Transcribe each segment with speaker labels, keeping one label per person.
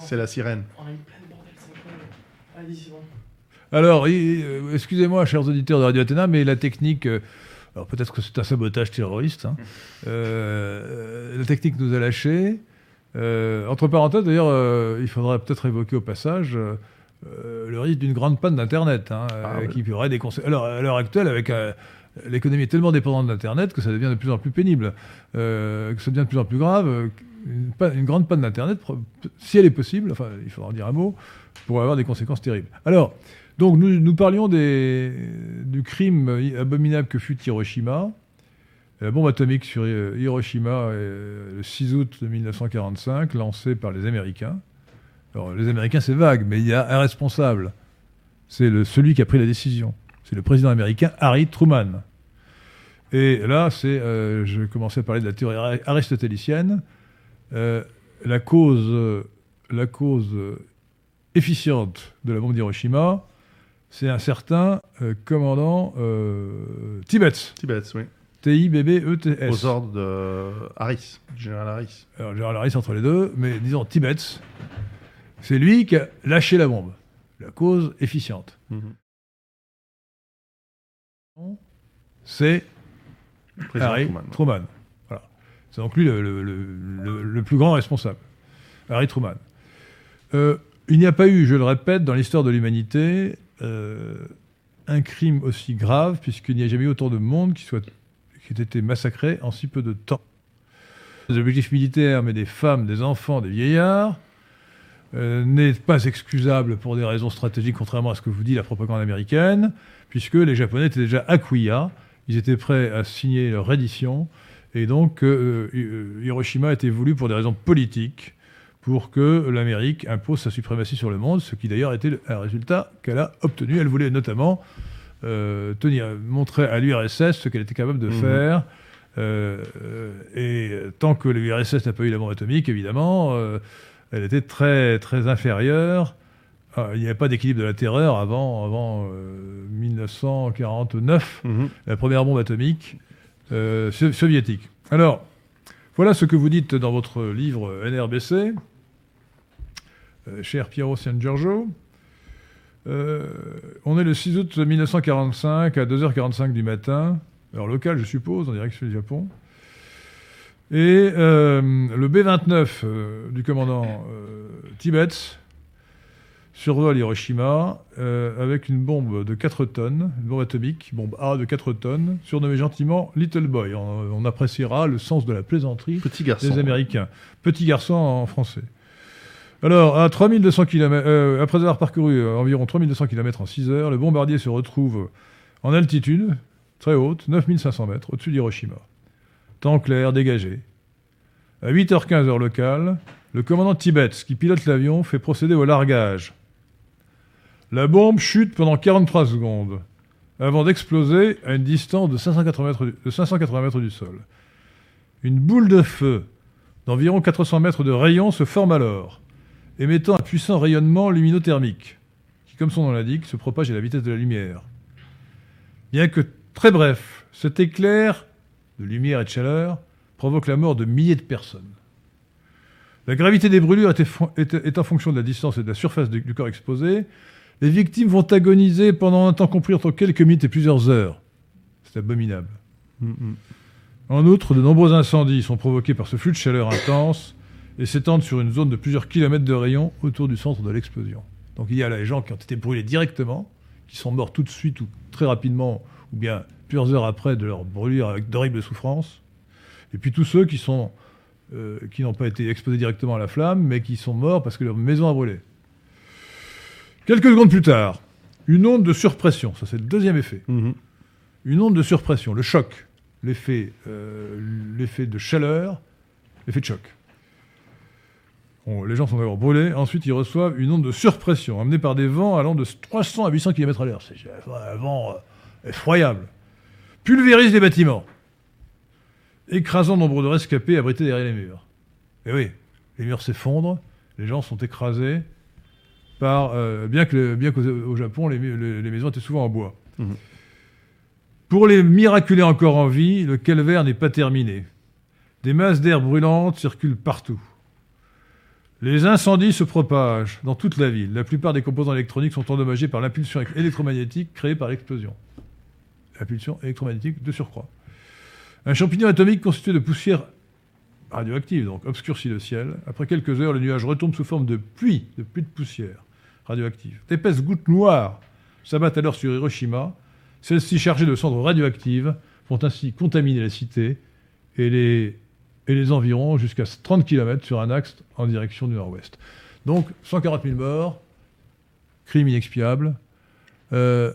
Speaker 1: C'est
Speaker 2: la sirène.
Speaker 3: Alors, excusez-moi, chers auditeurs de Radio Athéna, mais la technique, euh, alors peut-être que c'est un sabotage terroriste, hein, euh, la technique nous a lâchés. Euh, entre parenthèses, d'ailleurs, euh, il faudrait peut-être évoquer au passage le risque d'une grande panne d'Internet, hein, euh,
Speaker 2: Ah, oui.
Speaker 3: qui aurait des conséquences. Alors, à l'heure actuelle, avec euh, l'économie est tellement dépendante d'Internet que ça devient de plus en plus pénible, euh, que ça devient de plus en plus grave. euh, Une, grande panne d'Internet, si elle est possible, enfin, il faudra en dire un mot, pourrait avoir des conséquences terribles. Alors, donc nous, parlions du crime abominable que fut Hiroshima. La bombe atomique sur euh, Hiroshima euh, le 6 août de 1945, lancée par les Américains. Alors, les Américains, c'est vague, mais il y a un responsable. C'est celui qui a pris la décision. C'est le président américain Harry Truman. Et là, c'est, euh, je commençais à parler de la théorie ari- aristotélicienne. Euh, la cause, la cause efficiente de la bombe d'Hiroshima, c'est un certain euh, commandant Tibbets.
Speaker 2: Tibet, oui.
Speaker 3: T-I-B-B-E-T-S.
Speaker 2: Aux ordres de Harris, du général Harris.
Speaker 3: Alors, Larry, c'est entre les deux, mais disons Tibbets, c'est lui qui a lâché la bombe. La cause efficiente.
Speaker 2: Mhm.
Speaker 3: C'est
Speaker 2: Président
Speaker 3: Harry
Speaker 2: Truman.
Speaker 3: Truman. Voilà. C'est donc lui le, le- le- le- le plus grand responsable. Harry Truman. Euh, il n'y a pas eu, je le répète, dans l'histoire de l'humanité, euh, un crime aussi grave, puisqu'il n'y a jamais eu autant de monde qui, soit, qui ait été massacré en si peu de temps. Des objectifs militaires, mais des femmes, des enfants, des vieillards, euh, n'est pas excusable pour des raisons stratégiques, contrairement à ce que vous dit la propagande américaine, puisque les Japonais étaient déjà à Kuya, ils étaient prêts à signer leur reddition, et donc euh, euh, Hiroshima a été voulu pour des raisons politiques, pour que l'Amérique impose sa suprématie sur le monde, ce qui d'ailleurs était un résultat qu'elle a obtenu. Elle voulait notamment euh, tenir, montrer à l'URSS ce qu'elle était capable de
Speaker 2: Mhm.
Speaker 3: faire. Euh, et tant que l'URSS n'a pas eu la bombe atomique, évidemment, elle était très, très inférieure. Ah, il n'y avait pas d'équilibre de la terreur avant, avant euh, 1949
Speaker 2: Mhm.
Speaker 3: la première bombe atomique euh, so- soviétique. Alors, voilà ce que vous dites dans votre livre euh, NRBC, euh, cher Piero San Giorgio. Euh, on est le 6 août 1945 à 2h45 du matin, heure locale je suppose, en direction du Japon. Et euh, le B-29 euh, du commandant euh, Tibets survole Hiroshima euh, avec une bombe de 4 tonnes, une bombe atomique, bombe A de 4 tonnes, surnommée gentiment Little Boy. On, on appréciera le sens de la plaisanterie
Speaker 2: Petit garçon.
Speaker 3: des Américains. Petit garçon en français. Alors, à 3200 km, euh, après avoir parcouru euh, environ 3200 km en 6 heures, le bombardier se retrouve en altitude, très haute, 9500 mètres, au-dessus d'Hiroshima. Temps clair, dégagé. À 8h15 heure locale, le commandant Tibet, qui pilote l'avion, fait procéder au largage. La bombe chute pendant 43 secondes, avant d'exploser à une distance de 580 mètres du, de 580 mètres du sol. Une boule de feu d'environ 400 mètres de rayon se forme alors, émettant un puissant rayonnement luminothermique, qui, comme son nom l'indique, se propage à la vitesse de la lumière. Bien que très bref, cet éclair de lumière et de chaleur provoque la mort de milliers de personnes. La gravité des brûlures est, en fonction de la distance et de la surface du corps exposé. Les victimes vont agoniser pendant un temps compris entre quelques minutes et plusieurs heures. C'est abominable. En outre, de nombreux incendies sont provoqués par ce flux de chaleur intense et s'étendent sur une zone de plusieurs kilomètres de rayon autour du centre de l'explosion. Donc il y a là les gens qui ont été brûlés directement, qui sont morts tout de suite ou très rapidement, ou bien plusieurs heures après de leur brûlure avec d'horribles souffrances. Et puis tous ceux qui sont euh, qui n'ont pas été exposés directement à la flamme, mais qui sont morts parce que leur maison a brûlé. Quelques secondes plus tard, une onde de surpression, ça c'est le deuxième effet,
Speaker 2: Mhm.
Speaker 3: une onde de surpression, le choc, l'effet euh, l'effet de chaleur, l'effet de choc. Les gens sont d'abord brûlés, ensuite ils reçoivent une onde de surpression amenée par des vents allant de 300 à 800 km à l'heure. C'est un vent euh, effroyable. Pulvérise les bâtiments, écrasant nombre de rescapés abrités derrière les murs. Et oui, les murs s'effondrent, les gens sont écrasés par... euh, bien qu'au au Japon, les, mu- les- les maisons étaient souvent en bois.
Speaker 2: Mhm.
Speaker 3: Pour les miraculés encore en vie, le calvaire n'est pas terminé. Des masses d'air brûlantes circulent partout. Les incendies se propagent dans toute la ville. La plupart des composants électroniques sont endommagés par l'impulsion électromagnétique créée par l'explosion. L'impulsion électromagnétique de surcroît. Un champignon atomique constitué de poussière radioactive, donc obscurcit le ciel. Après quelques heures, le nuage retombe sous forme de pluie, de pluie de poussière radioactive. D'épaisses gouttes noires s'abattent alors sur Hiroshima. Celles-ci, chargées de cendres radioactives, vont ainsi contaminer la cité et les, et les environs jusqu'à 30 km sur un axe en direction du nord-ouest. Donc 140 000 morts, crime inexpiable. Euh,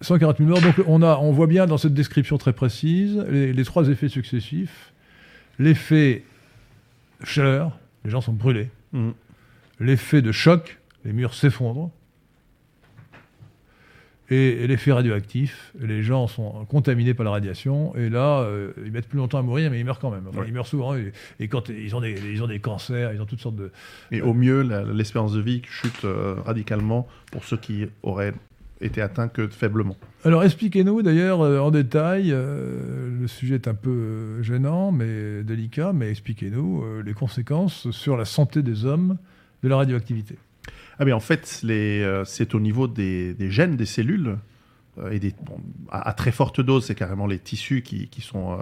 Speaker 3: 140 000 morts. Donc on, a, on voit bien dans cette description très précise les, les trois effets successifs. L'effet chaleur, les gens sont brûlés.
Speaker 2: Mm.
Speaker 3: L'effet de choc, les murs s'effondrent. Et, et l'effet radioactif, les gens sont contaminés par la radiation. Et là, euh, ils mettent plus longtemps à mourir, mais ils meurent quand même. Enfin,
Speaker 2: Ouais.
Speaker 3: Ils meurent souvent. Et, et quand ils ont, des, ils ont des cancers, ils ont toutes sortes de.
Speaker 2: Et au mieux, l'espérance de vie chute euh, radicalement pour ceux qui auraient été atteints que faiblement.
Speaker 3: Alors expliquez-nous d'ailleurs euh, en détail, le sujet est un peu gênant, mais délicat, mais expliquez-nous les conséquences sur la santé des hommes de la radioactivité.
Speaker 2: Ah mais en fait, les, euh, c'est au niveau des, des gènes des cellules euh, et des, bon, à, à très forte dose, c'est carrément les tissus qui, qui sont euh,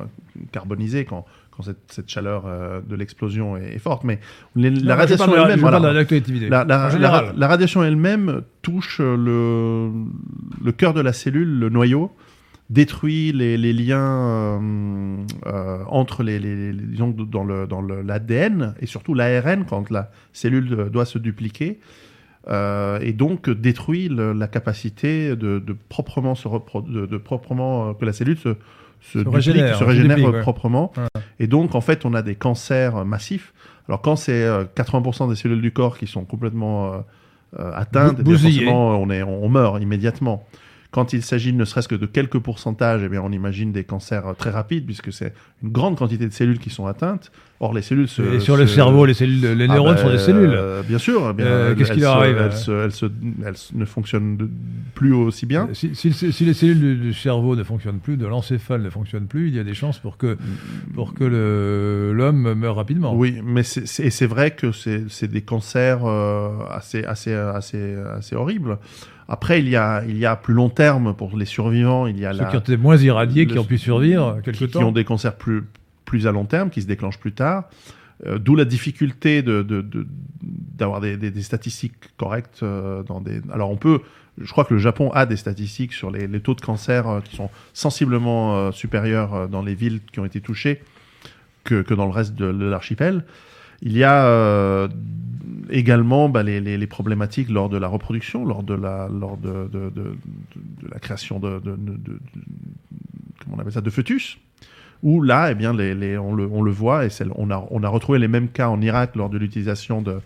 Speaker 2: carbonisés quand, quand cette, cette chaleur euh, de l'explosion est, est forte. Mais les-
Speaker 3: Non,
Speaker 2: la radiation
Speaker 3: parle
Speaker 2: elle-même, voilà.
Speaker 3: la
Speaker 2: radiation elle-même touche le, le cœur de la cellule, le noyau, détruit les, les liens euh, entre les, les- disons, dans le dans le- l'ADN et surtout l'ARN quand la cellule doit se dupliquer. Euh, et donc détruit le- la capacité de, de proprement se de, de proprement euh, que la cellule se se, duplique,
Speaker 3: régénère,
Speaker 2: se régénère
Speaker 3: duplique,
Speaker 2: euh,
Speaker 3: ouais.
Speaker 2: proprement.
Speaker 3: Ouais.
Speaker 2: Et donc, en fait, on a des cancers massifs. Alors, quand c'est euh, 80% des cellules du corps qui sont complètement atteintes, eh bien,
Speaker 3: bousillées.
Speaker 2: forcément, on, est, on, meurt immédiatement. Quand il s'agit ne serait-ce que de quelques pourcentages, eh bien, on imagine des cancers très rapides, puisque c'est une grande quantité de cellules qui sont atteintes. Or, les cellules se...
Speaker 3: Et sur le cerveau, les cellules, les
Speaker 2: Ah
Speaker 3: neurones
Speaker 2: bah,
Speaker 3: sont des cellules.
Speaker 2: euh, bien sûr. eh bien,
Speaker 3: Euh, qu'est-ce qui leur arrive,
Speaker 2: elles, se- elles se- elles ne fonctionnent de- plus aussi bien.
Speaker 3: Si, si le- si les cellules du, du cerveau ne fonctionnent plus, de l'encéphale ne fonctionnent plus, il y a des chances pour que, pour que l'homme meure rapidement.
Speaker 2: Oui, mais c'est- vrai que c'est des cancers euh, assez, assez, assez, assez horribles. Après, il y, a, il y a plus long terme pour les survivants, il y a
Speaker 3: Ceux
Speaker 2: la,
Speaker 3: qui ont été moins irradiés, qui ont pu survivre quelque
Speaker 2: qui, qui
Speaker 3: temps.
Speaker 2: ont des cancers plus, plus à long terme, qui se déclenchent plus tard. Euh, D'où la difficulté d'avoir des, statistiques correctes. euh. Alors, on peut. Je crois que le Japon a des statistiques sur les, taux de cancer euh, qui sont sensiblement supérieurs dans les villes qui ont été touchées que, dans le reste de, l'archipel. Il y a également bah, les, problématiques lors de la reproduction, lors de la, lors de, la création de- comment on appelle ça, de fœtus. Où là, eh bien, on, le, voit, et on a, retrouvé les mêmes cas en Irak lors de l'utilisation de,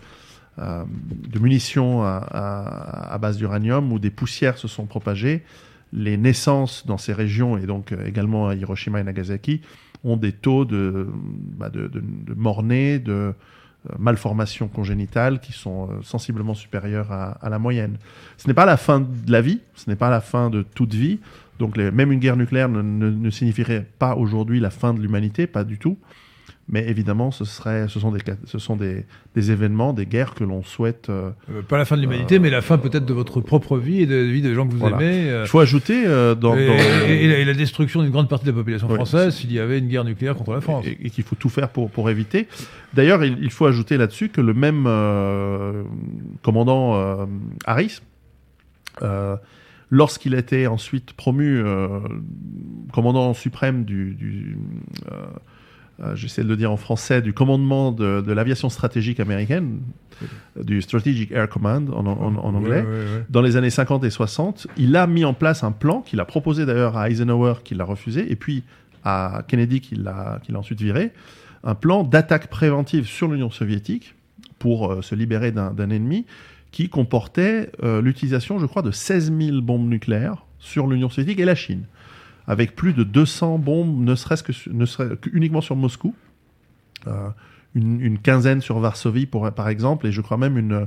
Speaker 2: euh, munitions à, base d'uranium, où des poussières se sont propagées. Les naissances dans ces régions, et donc euh, également à Hiroshima et Nagasaki, ont des taux de, bah, de, mort-nés, de euh, malformations congénitales qui sont sensiblement supérieures à la moyenne. Ce n'est pas la fin de la vie, ce n'est pas la fin de toute vie. Donc les- même une guerre nucléaire ne, ne- ne signifierait pas aujourd'hui la fin de l'humanité, pas du tout. Mais évidemment, ce, serait, ce sont, des, ce sont des, des événements, des guerres que l'on souhaite. euh,
Speaker 3: Euh, pas la fin de l'humanité, mais la fin peut-être de votre propre vie et de la vie des gens que vous
Speaker 2: Voilà.
Speaker 3: aimez. euh,
Speaker 2: Il faut ajouter euh, dans,
Speaker 3: et,
Speaker 2: dans-
Speaker 3: et- et la, et la destruction d'une grande partie de la population
Speaker 2: Oui,
Speaker 3: française s'il y avait une guerre nucléaire contre la France.
Speaker 2: et, qu'il faut tout faire pour, pour éviter. D'ailleurs, il, il faut ajouter là-dessus que le même euh, commandant euh, Harris, euh, lorsqu'il a été ensuite promu euh, commandant suprême du, du euh, euh, j'essaie de le dire en français, du commandement de, de l'aviation stratégique américaine, du Strategic Air Command en, en- en anglais, dans les années 50 et 60, il a mis en place un plan qu'il a proposé d'ailleurs à Eisenhower, qui l'a refusé, et puis à Kennedy, qui l'a qui l'a ensuite viré, un plan d'attaque préventive sur l'Union soviétique pour euh, se libérer d'un ennemi qui comportait euh, l'utilisation, je crois, de 16 000 bombes nucléaires sur l'Union soviétique et la Chine, avec plus de 200 bombes, ne serait-ce que ne serait que uniquement sur Moscou, euh, une, une quinzaine sur Varsovie, pour, par exemple, et je crois même une,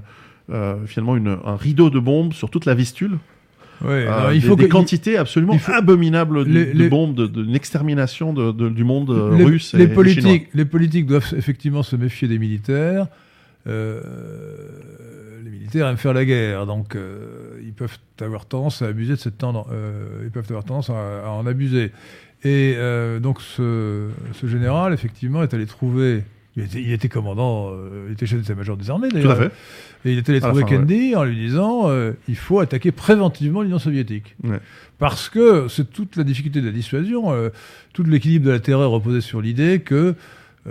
Speaker 2: euh, finalement une, un rideau de bombes sur toute la Vistule.
Speaker 3: Ouais,
Speaker 2: Euh,
Speaker 3: il
Speaker 2: des,
Speaker 3: faut
Speaker 2: des
Speaker 3: que-
Speaker 2: quantités absolument
Speaker 3: faut-
Speaker 2: abominables de,
Speaker 3: Les-
Speaker 2: de
Speaker 3: les-
Speaker 2: bombes, de l'extermination de, de- du monde
Speaker 3: les,
Speaker 2: russe
Speaker 3: les
Speaker 2: et, et chinois.
Speaker 3: politiques, les politiques doivent effectivement se méfier des militaires. Euh, les militaires aiment faire la guerre, donc euh, ils peuvent avoir tendance à abuser de cette tendance. euh, ils peuvent avoir tendance à, à en abuser. Et donc ce, ce général, effectivement, est allé trouver. Il était, il était commandant, il était chef d'état-major des armées
Speaker 2: Tout à
Speaker 3: d'ailleurs.
Speaker 2: fait.
Speaker 3: Et il est allé
Speaker 2: À
Speaker 3: trouver
Speaker 2: fin, ouais.
Speaker 3: Kennedy en lui disant il faut attaquer préventivement l'Union soviétique.
Speaker 2: Ouais.
Speaker 3: Parce que c'est toute la difficulté de la dissuasion, tout l'équilibre de la terreur reposait sur l'idée que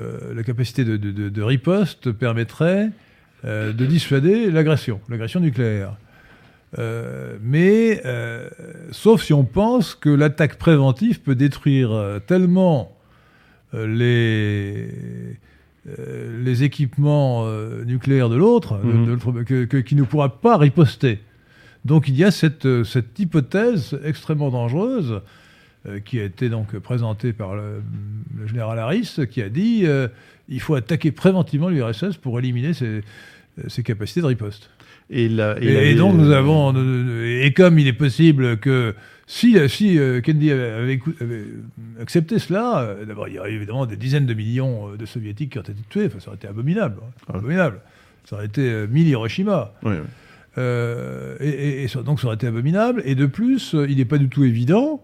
Speaker 3: euh, la capacité de, de- de- de riposte permettrait euh, de dissuader l'agression, l'agression nucléaire. Euh, mais sauf si on pense que l'attaque préventive peut détruire tellement les, les équipements nucléaires de l'autre, que- que- qu'il ne pourra pas riposter. Donc il y a cette, cette hypothèse extrêmement dangereuse qui a été donc présentée par le, le général Harris, qui a dit euh, il faut attaquer préventivement l'URSS pour éliminer ses, euh, ses capacités de riposte.
Speaker 2: Et,
Speaker 3: donc nous avons euh, et comme il est possible que si si euh, Kennedy avait, avait écou- avait accepté cela, euh, d'abord il y aurait évidemment des dizaines de millions euh, de soviétiques qui auraient été tués, enfin, ça aurait été abominable, hein,
Speaker 2: Ah.
Speaker 3: abominable. Ça aurait été euh, mille Hiroshima.
Speaker 2: Oui, oui.
Speaker 3: Euh, et, donc ça aurait été abominable. Et de plus, euh, il n'est pas du tout évident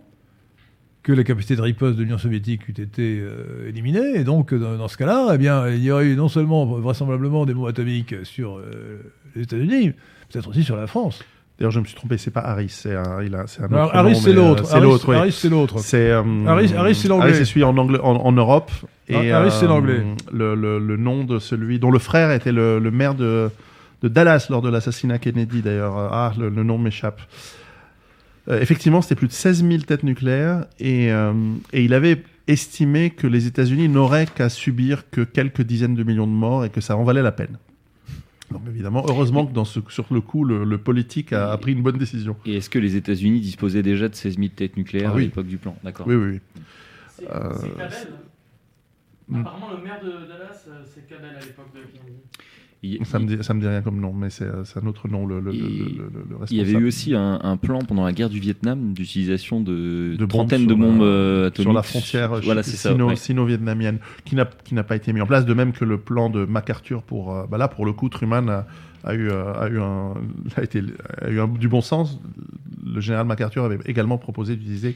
Speaker 3: que la capacité de riposte de l'Union soviétique eût été euh, éliminée. Et donc, dans, dans ce cas-là, eh bien, il y aurait eu non seulement vraisemblablement des bombes atomiques sur euh, les États-Unis, peut-être aussi sur la France.
Speaker 2: D'ailleurs, je me suis trompé, c'est pas Harris, c'est un, il a, c'est un
Speaker 3: Alors,
Speaker 2: autre
Speaker 3: Harris,
Speaker 2: nom,
Speaker 3: c'est
Speaker 2: euh,
Speaker 3: l'autre.
Speaker 2: C'est
Speaker 3: Harris,
Speaker 2: l'autre, oui.
Speaker 3: Harris, c'est l'autre.
Speaker 2: C'est euh,
Speaker 3: Harris- Harris, c'est l'anglais.
Speaker 2: Harris, c'est celui en, anglais, en, en Europe. Et,
Speaker 3: Ah, Harris, c'est l'anglais.
Speaker 2: Le, le, le nom de celui dont le frère était le, le maire de, de Dallas lors de l'assassinat Kennedy, d'ailleurs. Ah, le nom m'échappe. Euh, effectivement, c'était plus de 16 000 têtes nucléaires et, euh, et il avait estimé que les États-Unis n'auraient qu'à subir que quelques dizaines de millions de morts et que ça en valait la peine. Donc évidemment, heureusement que dans ce, sur le coup, le, le politique a, a pris une bonne décision.
Speaker 4: Et est-ce que les États-Unis disposaient déjà de 16 000 têtes nucléaires
Speaker 2: Ah oui.
Speaker 4: à l'époque du plan? D'accord.
Speaker 2: Oui, oui, oui.
Speaker 1: C'est
Speaker 2: Euh.
Speaker 1: Apparemment, le maire de Dallas, euh, c'est Cabell à l'époque de Kennedy.
Speaker 4: Il,
Speaker 2: Ça me, dit, ça me dit rien comme nom, mais c'est c'est un autre nom, le, le, le,
Speaker 4: Et
Speaker 2: le- le- le
Speaker 4: il y avait eu aussi un, un plan pendant la guerre du Vietnam d'utilisation de,
Speaker 2: De
Speaker 4: trentaines de bombes euh, atomiques
Speaker 2: sur la frontière
Speaker 4: Voilà, c'est ça.
Speaker 2: sino-
Speaker 4: ouais.
Speaker 2: sino-vietnamienne, qui n'a qui n'a pas été mis en place, de même que le plan de MacArthur pour... euh, bah là, pour le coup, Truman a, a eu, euh, a eu, un, a été, a eu un- du bon sens. Le général MacArthur avait également proposé d'utiliser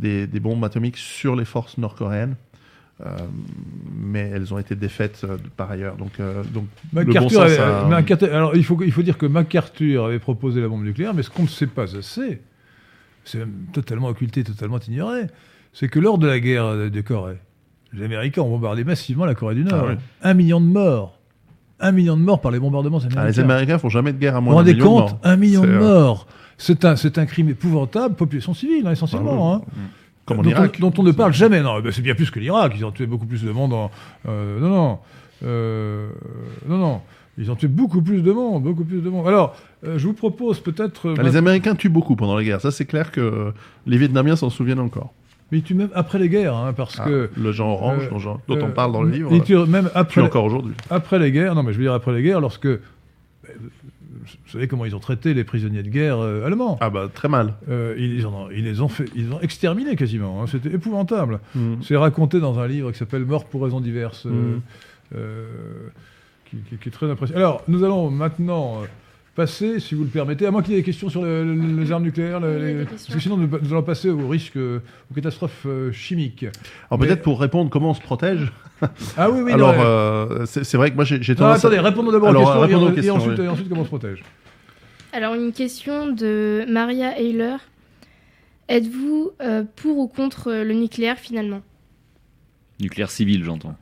Speaker 2: des, des bombes atomiques sur les forces nord-coréennes. Euh, mais elles ont été défaites euh, par ailleurs. Donc, euh, donc le bon
Speaker 3: MacArthur
Speaker 2: sens
Speaker 3: avait-
Speaker 2: a-
Speaker 3: MacArthur- alors il faut, il faut dire que MacArthur avait proposé la bombe nucléaire, mais ce qu'on ne sait pas assez, c'est totalement occulté, totalement ignoré, c'est que lors de la guerre de, de Corée, les Américains ont bombardé massivement la Corée du Nord.
Speaker 2: Ah.
Speaker 3: Un million de morts. Un million de morts par les bombardements américains.
Speaker 2: Ah, les Américains font jamais de guerre à moins d'un million de
Speaker 3: compte?
Speaker 2: morts.
Speaker 3: Un million de morts. C'est un, un crime épouvantable, population civile, hein, essentiellement.
Speaker 2: Ah
Speaker 3: hein.
Speaker 2: Comme en
Speaker 3: dont,
Speaker 2: Irak.
Speaker 3: on, dont on ne parle jamais. Non, ben, c'est bien plus que l'Irak. Ils ont tué beaucoup plus de monde. En, euh, non, non, Euh, non, non. Ils ont tué beaucoup plus de monde, beaucoup plus de monde. Alors, euh, je vous propose peut-être. euh,
Speaker 2: Ah, Les Américains tuent beaucoup pendant la guerre. Ça, c'est clair que les Vietnamiens s'en souviennent encore.
Speaker 3: mais ils tuent même après les guerres, hein, parce
Speaker 2: Ah,
Speaker 3: que.
Speaker 2: le genre orange
Speaker 3: euh,
Speaker 2: dont, on parle dans le livre
Speaker 3: Ils
Speaker 2: euh,
Speaker 3: tuent même après,
Speaker 2: encore aujourd'hui.
Speaker 3: après les guerres. Non, mais je veux dire après les guerres, lorsque. Vous savez comment ils ont traité les prisonniers de guerre euh, allemands
Speaker 2: Ah bah très mal.
Speaker 3: Euh, ils, ont- ils les ont fait, ils les ont exterminés quasiment. hein. C'était épouvantable.
Speaker 2: Mm.
Speaker 3: C'est raconté dans un livre qui s'appelle Mort pour raisons diverses,
Speaker 2: Mhm.
Speaker 3: euh, qui, qui- qui est très impressionnant. Alors, nous allons maintenant passer, si vous le permettez, à moins qu'il y ait des questions sur le- le- les armes nucléaires, le- les- parce que sinon nous, nous allons passer au risque, euh, aux catastrophes euh, chimiques.
Speaker 2: Alors
Speaker 3: Mais-
Speaker 2: peut-être pour répondre comment on se protège?
Speaker 3: Ah oui, oui,
Speaker 2: Alors
Speaker 3: non,
Speaker 2: euh, c'est vrai que moi j'ai
Speaker 3: non,
Speaker 2: tendance. à-
Speaker 3: attendez, répondons d'abord aux
Speaker 2: Alors,
Speaker 3: questions, et,
Speaker 2: répondons aux
Speaker 3: et
Speaker 2: questions,
Speaker 3: ensuite,
Speaker 2: oui.
Speaker 3: et ensuite comment on se protège?
Speaker 5: Alors, une question de Maria Eiler. Êtes-vous euh, pour ou contre le nucléaire finalement?
Speaker 4: Nucléaire civil, j'entends.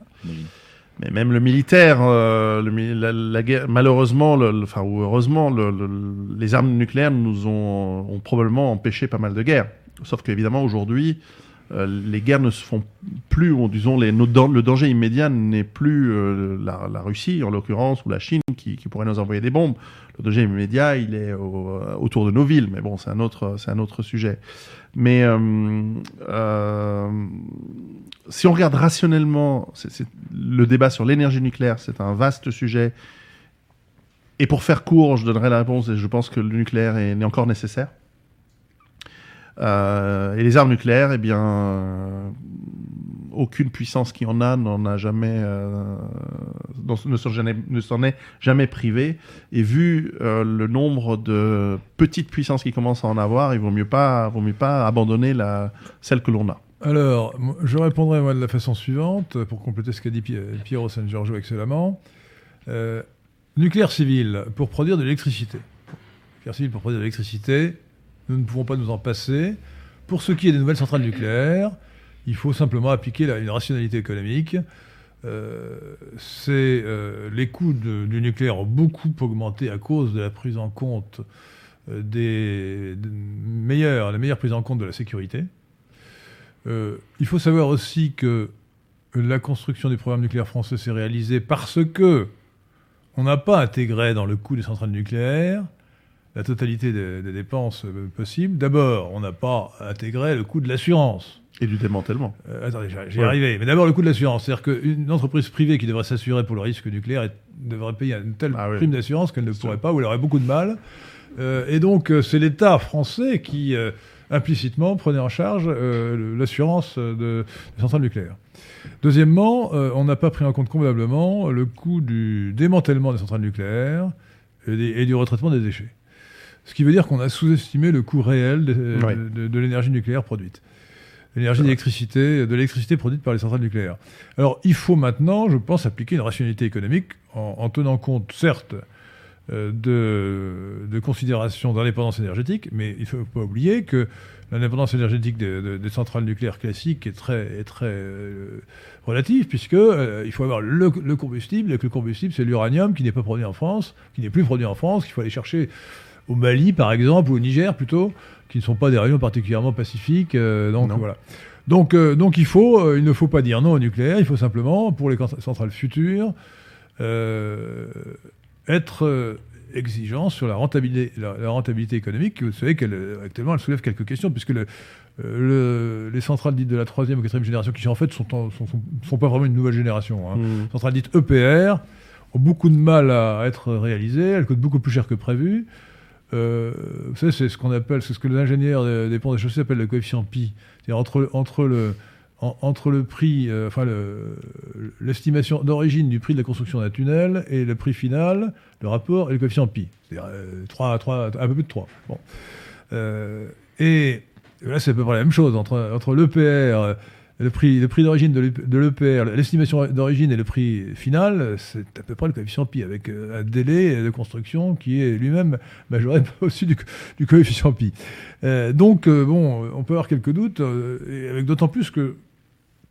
Speaker 2: Mais même le militaire, euh, le la, la guerre, malheureusement, le, le- enfin ou heureusement, le- le- les armes nucléaires nous ont, ont probablement empêché pas mal de guerres. Sauf qu'évidemment aujourd'hui, euh, les guerres ne se font plus, ou disons les, nos le danger immédiat n'est plus euh, la, la Russie en l'occurrence ou la Chine qui, qui pourrait nous envoyer des bombes. Le danger immédiat, il est au- euh, autour de nos villes, mais bon, c'est un autre, c'est un autre sujet. Mais euh, euh, si on regarde rationnellement, c'est- le débat sur l'énergie nucléaire, c'est un vaste sujet. Et pour faire court, je donnerai la réponse, et je pense que le nucléaire est, encore nécessaire. Euh, et les armes nucléaires, eh bien, euh, aucune puissance qui en a n'en a jamais, euh, ne s'en est jamais privée. Et vu le nombre de petites puissances qui commencent à en avoir, il vaut mieux pas, vaut mieux pas abandonner la, celle que l'on a.
Speaker 3: Alors, je répondrai moi de la façon suivante, pour compléter ce qu'a dit Pi- Piero San Giorgio excellemment. Euh, nucléaire civil pour produire de l'électricité. Nucléaire civil pour produire de l'électricité, nous ne pouvons pas nous en passer. Pour ce qui est des nouvelles centrales nucléaires, il faut simplement appliquer une rationalité économique. Euh, euh, les coûts du nucléaire ont beaucoup augmenté à cause de la prise en compte euh, des, des meilleures, la meilleure prise en compte de la sécurité. Euh, il faut savoir aussi que la construction du programme nucléaire français s'est réalisée parce que on n'a pas intégré dans le coût des centrales nucléaires la totalité des, des dépenses euh, possibles. D'abord, on n'a pas intégré le coût de l'assurance.
Speaker 2: Et du démantèlement.
Speaker 3: Euh, attendez, j'y-
Speaker 2: Ouais.
Speaker 3: arrivé. Mais d'abord, le coût de l'assurance. C'est-à-dire qu'une entreprise privée qui devrait s'assurer pour le risque nucléaire devrait payer une telle
Speaker 2: Ah oui.
Speaker 3: prime d'assurance qu'elle ne pourrait
Speaker 2: sûr.
Speaker 3: pas, ou elle aurait beaucoup de mal. Euh, et donc, c'est l'État français qui, implicitement, prenait en charge euh, l'assurance de, des centrales nucléaires. Deuxièmement, euh, on n'a pas pris en compte convenablement le coût du démantèlement des centrales nucléaires et, des- et du retraitement des déchets. Ce qui veut dire qu'on a sous-estimé le coût réel de, l'énergie nucléaire produite. L'énergie d'électricité, de l'électricité produite par les centrales nucléaires. Alors, il faut maintenant, je pense, appliquer une rationalité économique en, en tenant compte, certes, de, de considérations d'indépendance énergétique, mais il ne faut pas oublier que l'indépendance énergétique des, de- des centrales nucléaires classiques est très, est très euh, relative, puisque euh, il faut avoir le, le combustible, et que le combustible, c'est l'uranium qui n'est pas produit en France, qui n'est plus produit en France, qu'il faut aller chercher au Mali, par exemple, ou au Niger plutôt, qui ne sont pas des régions particulièrement pacifiques. euh, donc
Speaker 2: Non.
Speaker 3: voilà. Donc, euh, donc il, faut, euh, il ne faut pas dire non au nucléaire, il faut simplement, pour les cent- centrales futures, euh, être euh, exigeant sur la rentabilité, la, la rentabilité économique. Vous savez qu'elle euh, actuellement elle soulève quelques questions, puisque le, euh, le- les centrales dites de la troisième ou quatrième génération, qui en fait sont, en- sont, sont- sont pas vraiment une nouvelle génération, hein,
Speaker 2: Mm.
Speaker 3: centrales dites EPR ont beaucoup de mal à être réalisées, elles coûtent beaucoup plus cher que prévu. Euh, vous savez, c'est ce qu'on appelle, c'est ce que les ingénieurs des, des ponts des chaussées appellent le coefficient pi. C'est-à-dire entre, entre, le, en- entre le prix, euh, enfin le- l'estimation d'origine du prix de la construction d'un tunnel et le prix final, le rapport et le coefficient pi. C'est-à-dire euh, 3, 3, un peu plus de 3. Bon. Euh, et là, c'est à peu près la même chose. Entre, entre l'EPR, euh, le prix, le prix d'origine de l'EP de l'EPR, l'estimation d'origine et le prix final, c'est à peu près le coefficient pi, avec un délai de construction qui est lui-même majoré au-dessus du, co- du coefficient pi. Donc, bon, on peut avoir quelques doutes, d'autant plus que,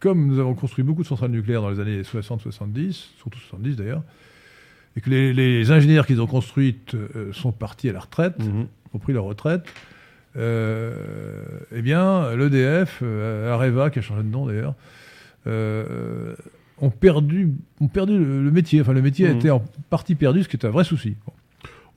Speaker 3: comme nous avons construit beaucoup de centrales nucléaires dans les années 60-70, surtout 70 d'ailleurs, et que les, les ingénieurs qui les ont construites euh, sont partis à la retraite,
Speaker 2: Mhm.
Speaker 3: ont pris leur retraite, euh, eh bien, l'EDF, euh, Areva, qui a changé de nom d'ailleurs, ont perdu, ont perdu le, le métier. Enfin, le métier a
Speaker 2: Mhm.
Speaker 3: été en partie perdu, ce qui est un vrai souci. Bon.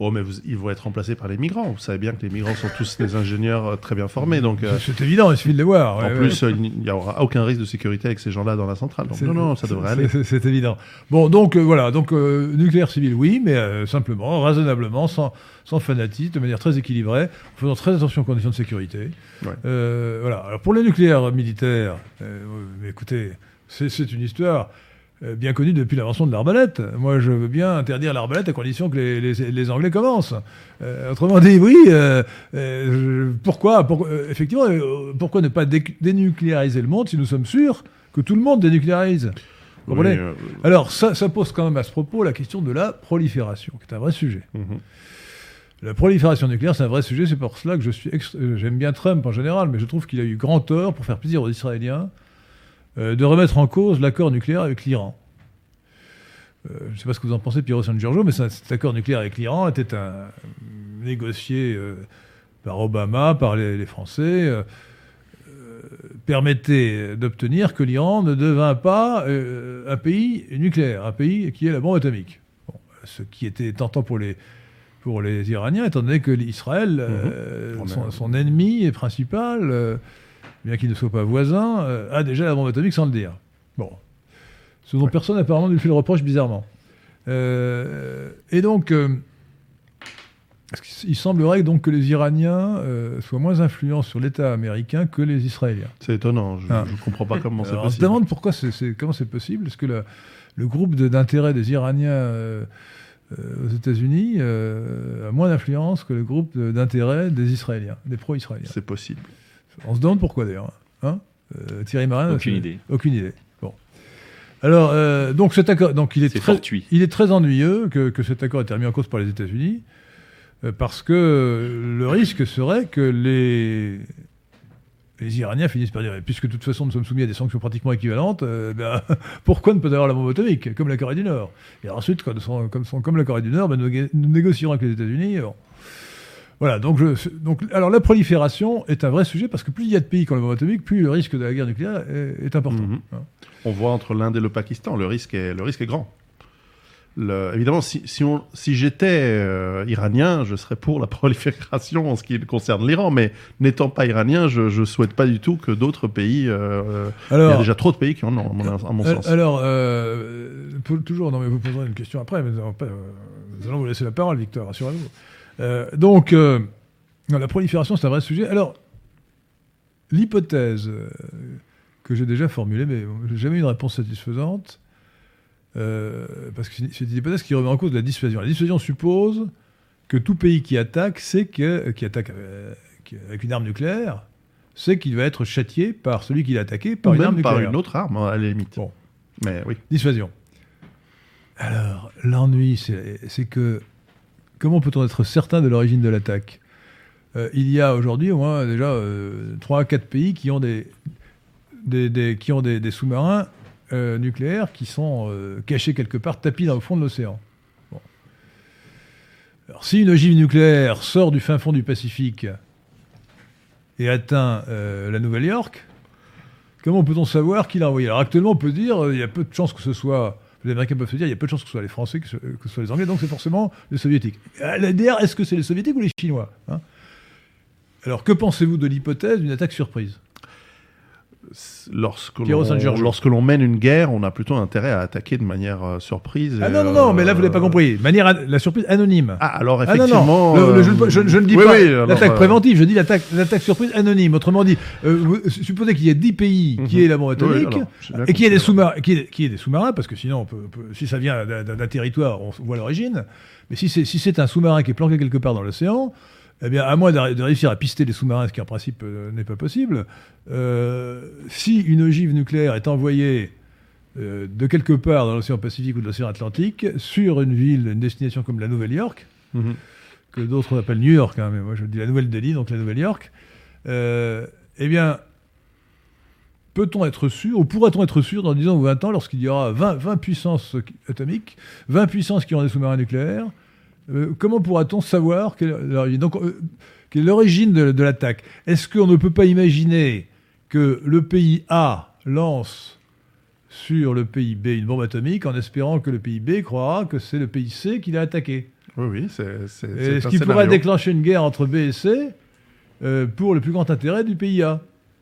Speaker 2: Oh, mais vous- ils vont être remplacés par les migrants. Vous savez bien que les migrants sont tous des ingénieurs euh, très bien formés. Donc, euh,
Speaker 3: C'est évident, il suffit de les voir.
Speaker 2: en
Speaker 3: ouais,
Speaker 2: plus,
Speaker 3: ouais.
Speaker 2: euh, il n'y aura aucun risque de sécurité avec ces gens-là dans la centrale. Donc, non, non, ça devrait aller.
Speaker 3: C'est évident. Bon, donc euh, voilà, donc euh, nucléaire civil, oui, mais simplement, raisonnablement, sans, sans fanatisme, de manière très équilibrée, en faisant très attention aux conditions de sécurité.
Speaker 2: Ouais.
Speaker 3: Euh, voilà. Alors pour les nucléaires militaires, euh, euh, écoutez, c'est une histoire. Euh, Bien connue depuis l'invention de l'arbalète. Moi, je veux bien interdire l'arbalète à condition que les, les- les Anglais commencent. Euh, autrement dit, oui, euh, euh, pourquoi, effectivement, pourquoi ne pas dé- dénucléariser le monde si nous sommes sûrs que tout le monde dénucléarise? Vous comprenez?
Speaker 2: Oui,
Speaker 3: alors, ça, ça pose quand même à ce propos la question de la prolifération, qui est un vrai sujet.
Speaker 2: mhm.
Speaker 3: La prolifération nucléaire, c'est un vrai sujet, c'est pour cela que je suis j'aime bien Trump en général, mais je trouve qu'il a eu grand tort pour faire plaisir aux Israéliens de remettre en cause l'accord nucléaire avec l'Iran. Euh, je ne sais pas ce que vous en pensez, Piero San Giorgio, mais cet accord nucléaire avec l'Iran était un, négocié euh, par Obama, par les, les Français, euh, euh, permettait d'obtenir que l'Iran ne devint pas euh, un pays nucléaire, un pays qui est la bombe atomique. Bon, ce qui était tentant pour les, pour les Iraniens, étant donné que l'Israël, euh,
Speaker 2: a-
Speaker 3: son, son ennemi principal, euh, bien qu'il ne soit pas voisin, euh, a déjà la bombe atomique sans le dire. Bon. Ce dont
Speaker 2: Ouais.
Speaker 3: personne apparemment ne lui fait le reproche bizarrement. Euh, et donc, euh, qu'il semblerait donc que les Iraniens soient moins influents sur l'État américain que les Israéliens.
Speaker 2: C'est étonnant. Je
Speaker 3: Ah.
Speaker 2: ne comprends pas comment c'est
Speaker 3: Alors, on se
Speaker 2: possible.
Speaker 3: demande pourquoi c'est, comment c'est possible. Est-ce que le, le groupe de- d'intérêt des Iraniens aux États-Unis euh, a moins d'influence que le groupe d'intérêt des Israéliens, des pro-israéliens?
Speaker 2: C'est possible.
Speaker 3: On se demande pourquoi d'ailleurs. Hein Euh, Thierry Marin
Speaker 4: Aucune idée.
Speaker 3: Aucune idée. Bon. Alors, euh, donc cet accord, donc il est,
Speaker 4: C'est
Speaker 3: très,
Speaker 4: fortuit.
Speaker 3: il est très ennuyeux que, que cet accord ait été remis en cause par les États-Unis, euh, parce que le risque serait que les, les Iraniens finissent par dire, puisque de toute façon nous sommes soumis à des sanctions pratiquement équivalentes, euh, ben, pourquoi ne pas avoir la bombe atomique, comme la Corée du Nord? Et alors ensuite, comme, comme la Corée du Nord, ben, nous, nous négocierons avec les États-Unis. Voilà, donc, je- donc alors la prolifération est un vrai sujet, parce que plus il y a de pays qui ont la bombe atomique, plus le risque de la guerre nucléaire est, est important.
Speaker 2: Mhm. On voit entre l'Inde et le Pakistan, le risque est, le risque est grand. Le- évidemment, si, si, on- si j'étais euh, iranien, je serais pour la prolifération en ce qui concerne l'Iran, mais n'étant pas iranien, je ne souhaite pas du tout que d'autres pays... euh, il y a
Speaker 3: Alors,
Speaker 2: déjà trop de pays qui en ont, à mon, à mon
Speaker 3: Euh,
Speaker 2: sens.
Speaker 3: Alors, euh, toujours, non mais vous poserez une question après, mais nous pas, euh, nous allons vous laisser la parole, Victor, rassurez-vous. Euh, donc, euh, la prolifération, c'est un vrai sujet. Alors, l'hypothèse euh, que j'ai déjà formulée, mais j'ai jamais eu une réponse satisfaisante, euh, parce que c'est c'est une hypothèse qui remet en cause la dissuasion. La dissuasion suppose que tout pays qui attaque, sait que, qui attaque avec une arme nucléaire, sait qu'il va être châtié par celui qui l'a attaqué par
Speaker 2: Ou
Speaker 3: une
Speaker 2: même
Speaker 3: arme nucléaire.
Speaker 2: par une autre arme, à la limite.
Speaker 3: Bon.
Speaker 2: Mais oui.
Speaker 3: Dissuasion. Alors, l'ennui, c'est c'est que comment peut-on être certain de l'origine de l'attaque? Euh, Il y a aujourd'hui au moins déjà 3 à 4 pays qui ont des, sous-marins euh, nucléaires qui sont euh, cachés quelque part, tapis dans le fond de l'océan. Alors, si une ogive nucléaire sort du fin fond du Pacifique et atteint euh, la Nouvelle-York, Comment peut-on savoir qui l'a envoyé Alors actuellement, on peut dire, euh, il y a peu de chances que ce soit. Les Américains peuvent se dire, il y a peu de chances que ce soit les Français, que ce, soit les Anglais, donc c'est forcément les Soviétiques. À la est-ce que c'est les Soviétiques ou les Chinois hein? Alors que pensez-vous de l'hypothèse d'une attaque surprise?
Speaker 2: Lorsque l'on, lorsque l'on mène une guerre, on a plutôt intérêt à attaquer de manière euh, surprise.
Speaker 3: Ah non, non, non,
Speaker 2: euh,
Speaker 3: mais là vous n'avez pas compris. Manière, an- la surprise anonyme.
Speaker 2: Ah, alors
Speaker 3: Ah non,
Speaker 2: effectivement.
Speaker 3: non, Le- le- je,
Speaker 2: euh,
Speaker 3: je- je ne dis
Speaker 2: oui,
Speaker 3: pas
Speaker 2: oui, alors,
Speaker 3: l'attaque
Speaker 2: euh,
Speaker 3: préventive, je dis l'attaque, l'attaque surprise anonyme. Autrement dit, euh, supposez qu'il y ait 10 pays qui
Speaker 2: Mhm.
Speaker 3: aient la bombe
Speaker 2: oui,
Speaker 3: atomique,
Speaker 2: alors,
Speaker 3: et qu'il y ait des sous-marins, ait- qu'il y ait des sous-marins, parce que sinon, on peut- on peut- si ça vient d'un territoire, on voit l'origine. Mais si c'est si c'est un sous-marin qui est planqué quelque part dans l'océan, eh bien, à moins de, réussir à pister les sous-marins, ce qui en principe euh, n'est pas possible, euh, si une ogive nucléaire est envoyée euh, de quelque part dans l'océan Pacifique ou de l'océan Atlantique sur une ville, une destination comme la Nouvelle-York,
Speaker 2: Mhm.
Speaker 3: que d'autres appellent New York, hein, mais moi je dis la Nouvelle-Delhi, donc la Nouvelle-York, eh bien, peut-on être sûr, ou pourrait-on être sûr dans 10 ans ou 20 ans, lorsqu'il y aura 20, 20 puissances atomiques, 20 puissances qui auront des sous-marins nucléaires, euh, comment pourra-t-on savoir quelle est Donc, euh, quelle est l'origine de, de l'attaque? Est-ce qu'on ne peut pas imaginer que le pays A lance sur le pays B une bombe atomique en espérant que le pays B croira que c'est le pays C qui l'a attaqué?
Speaker 2: Oui, oui, c'est. c'est-
Speaker 3: et
Speaker 2: c'est
Speaker 3: ce
Speaker 2: un
Speaker 3: qui pourrait déclencher une guerre entre B et C euh, pour le plus grand intérêt du pays A?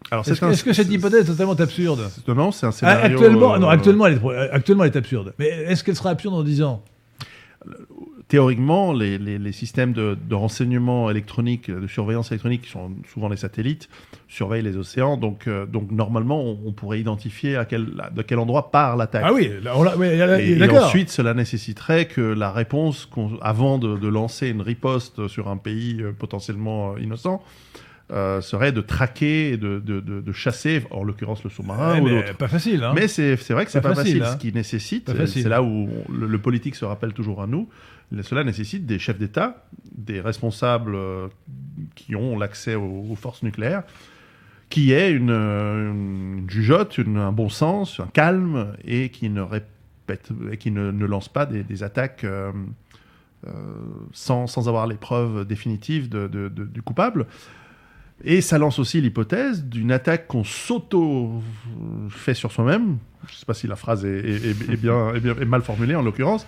Speaker 2: Alors,
Speaker 3: Est-ce que,
Speaker 2: un-
Speaker 3: est-ce que cette hypothèse est totalement absurde?
Speaker 2: Non, c'est un
Speaker 3: Ah,
Speaker 2: scénario.
Speaker 3: actuellement, non, actuellement, elle est, actuellement, elle est absurde. Mais est-ce qu'elle sera absurde dans 10 ans
Speaker 2: Théoriquement, les, les- les systèmes de, de renseignement électronique, de surveillance électronique, qui sont souvent les satellites, surveillent les océans. Donc, euh, donc normalement, on, on pourrait identifier à quel, de quel endroit part l'attaque.
Speaker 3: Ah oui, là, on l'a- ouais, là,
Speaker 2: Et, ensuite, cela nécessiterait que la réponse, qu'on- avant de, de lancer une riposte sur un pays euh, potentiellement euh, innocent, euh, serait de traquer et de, de- de- de chasser, en l'occurrence le sous-marin
Speaker 3: Ouais,
Speaker 2: ou
Speaker 3: mais
Speaker 2: l'autre.
Speaker 3: pas facile. Hein.
Speaker 2: Mais c'est vrai que c'est
Speaker 3: Pas
Speaker 2: pas,
Speaker 3: facile,
Speaker 2: facile,
Speaker 3: hein.
Speaker 2: ce qui nécessite, c'est là où on- le, le politique se rappelle toujours à nous, cela nécessite des chefs d'État, des responsables euh, qui ont l'accès aux, forces nucléaires, qui aient une, jugeote, un bon sens, un calme, et qui ne lancent pas des, attaques euh, euh, sans, avoir les preuves définitives du coupable. Et ça lance aussi l'hypothèse d'une attaque qu'on s'auto-fait sur soi-même. Je ne sais pas si la phrase est, est- est- est bien, est bien- est mal formulée en l'occurrence,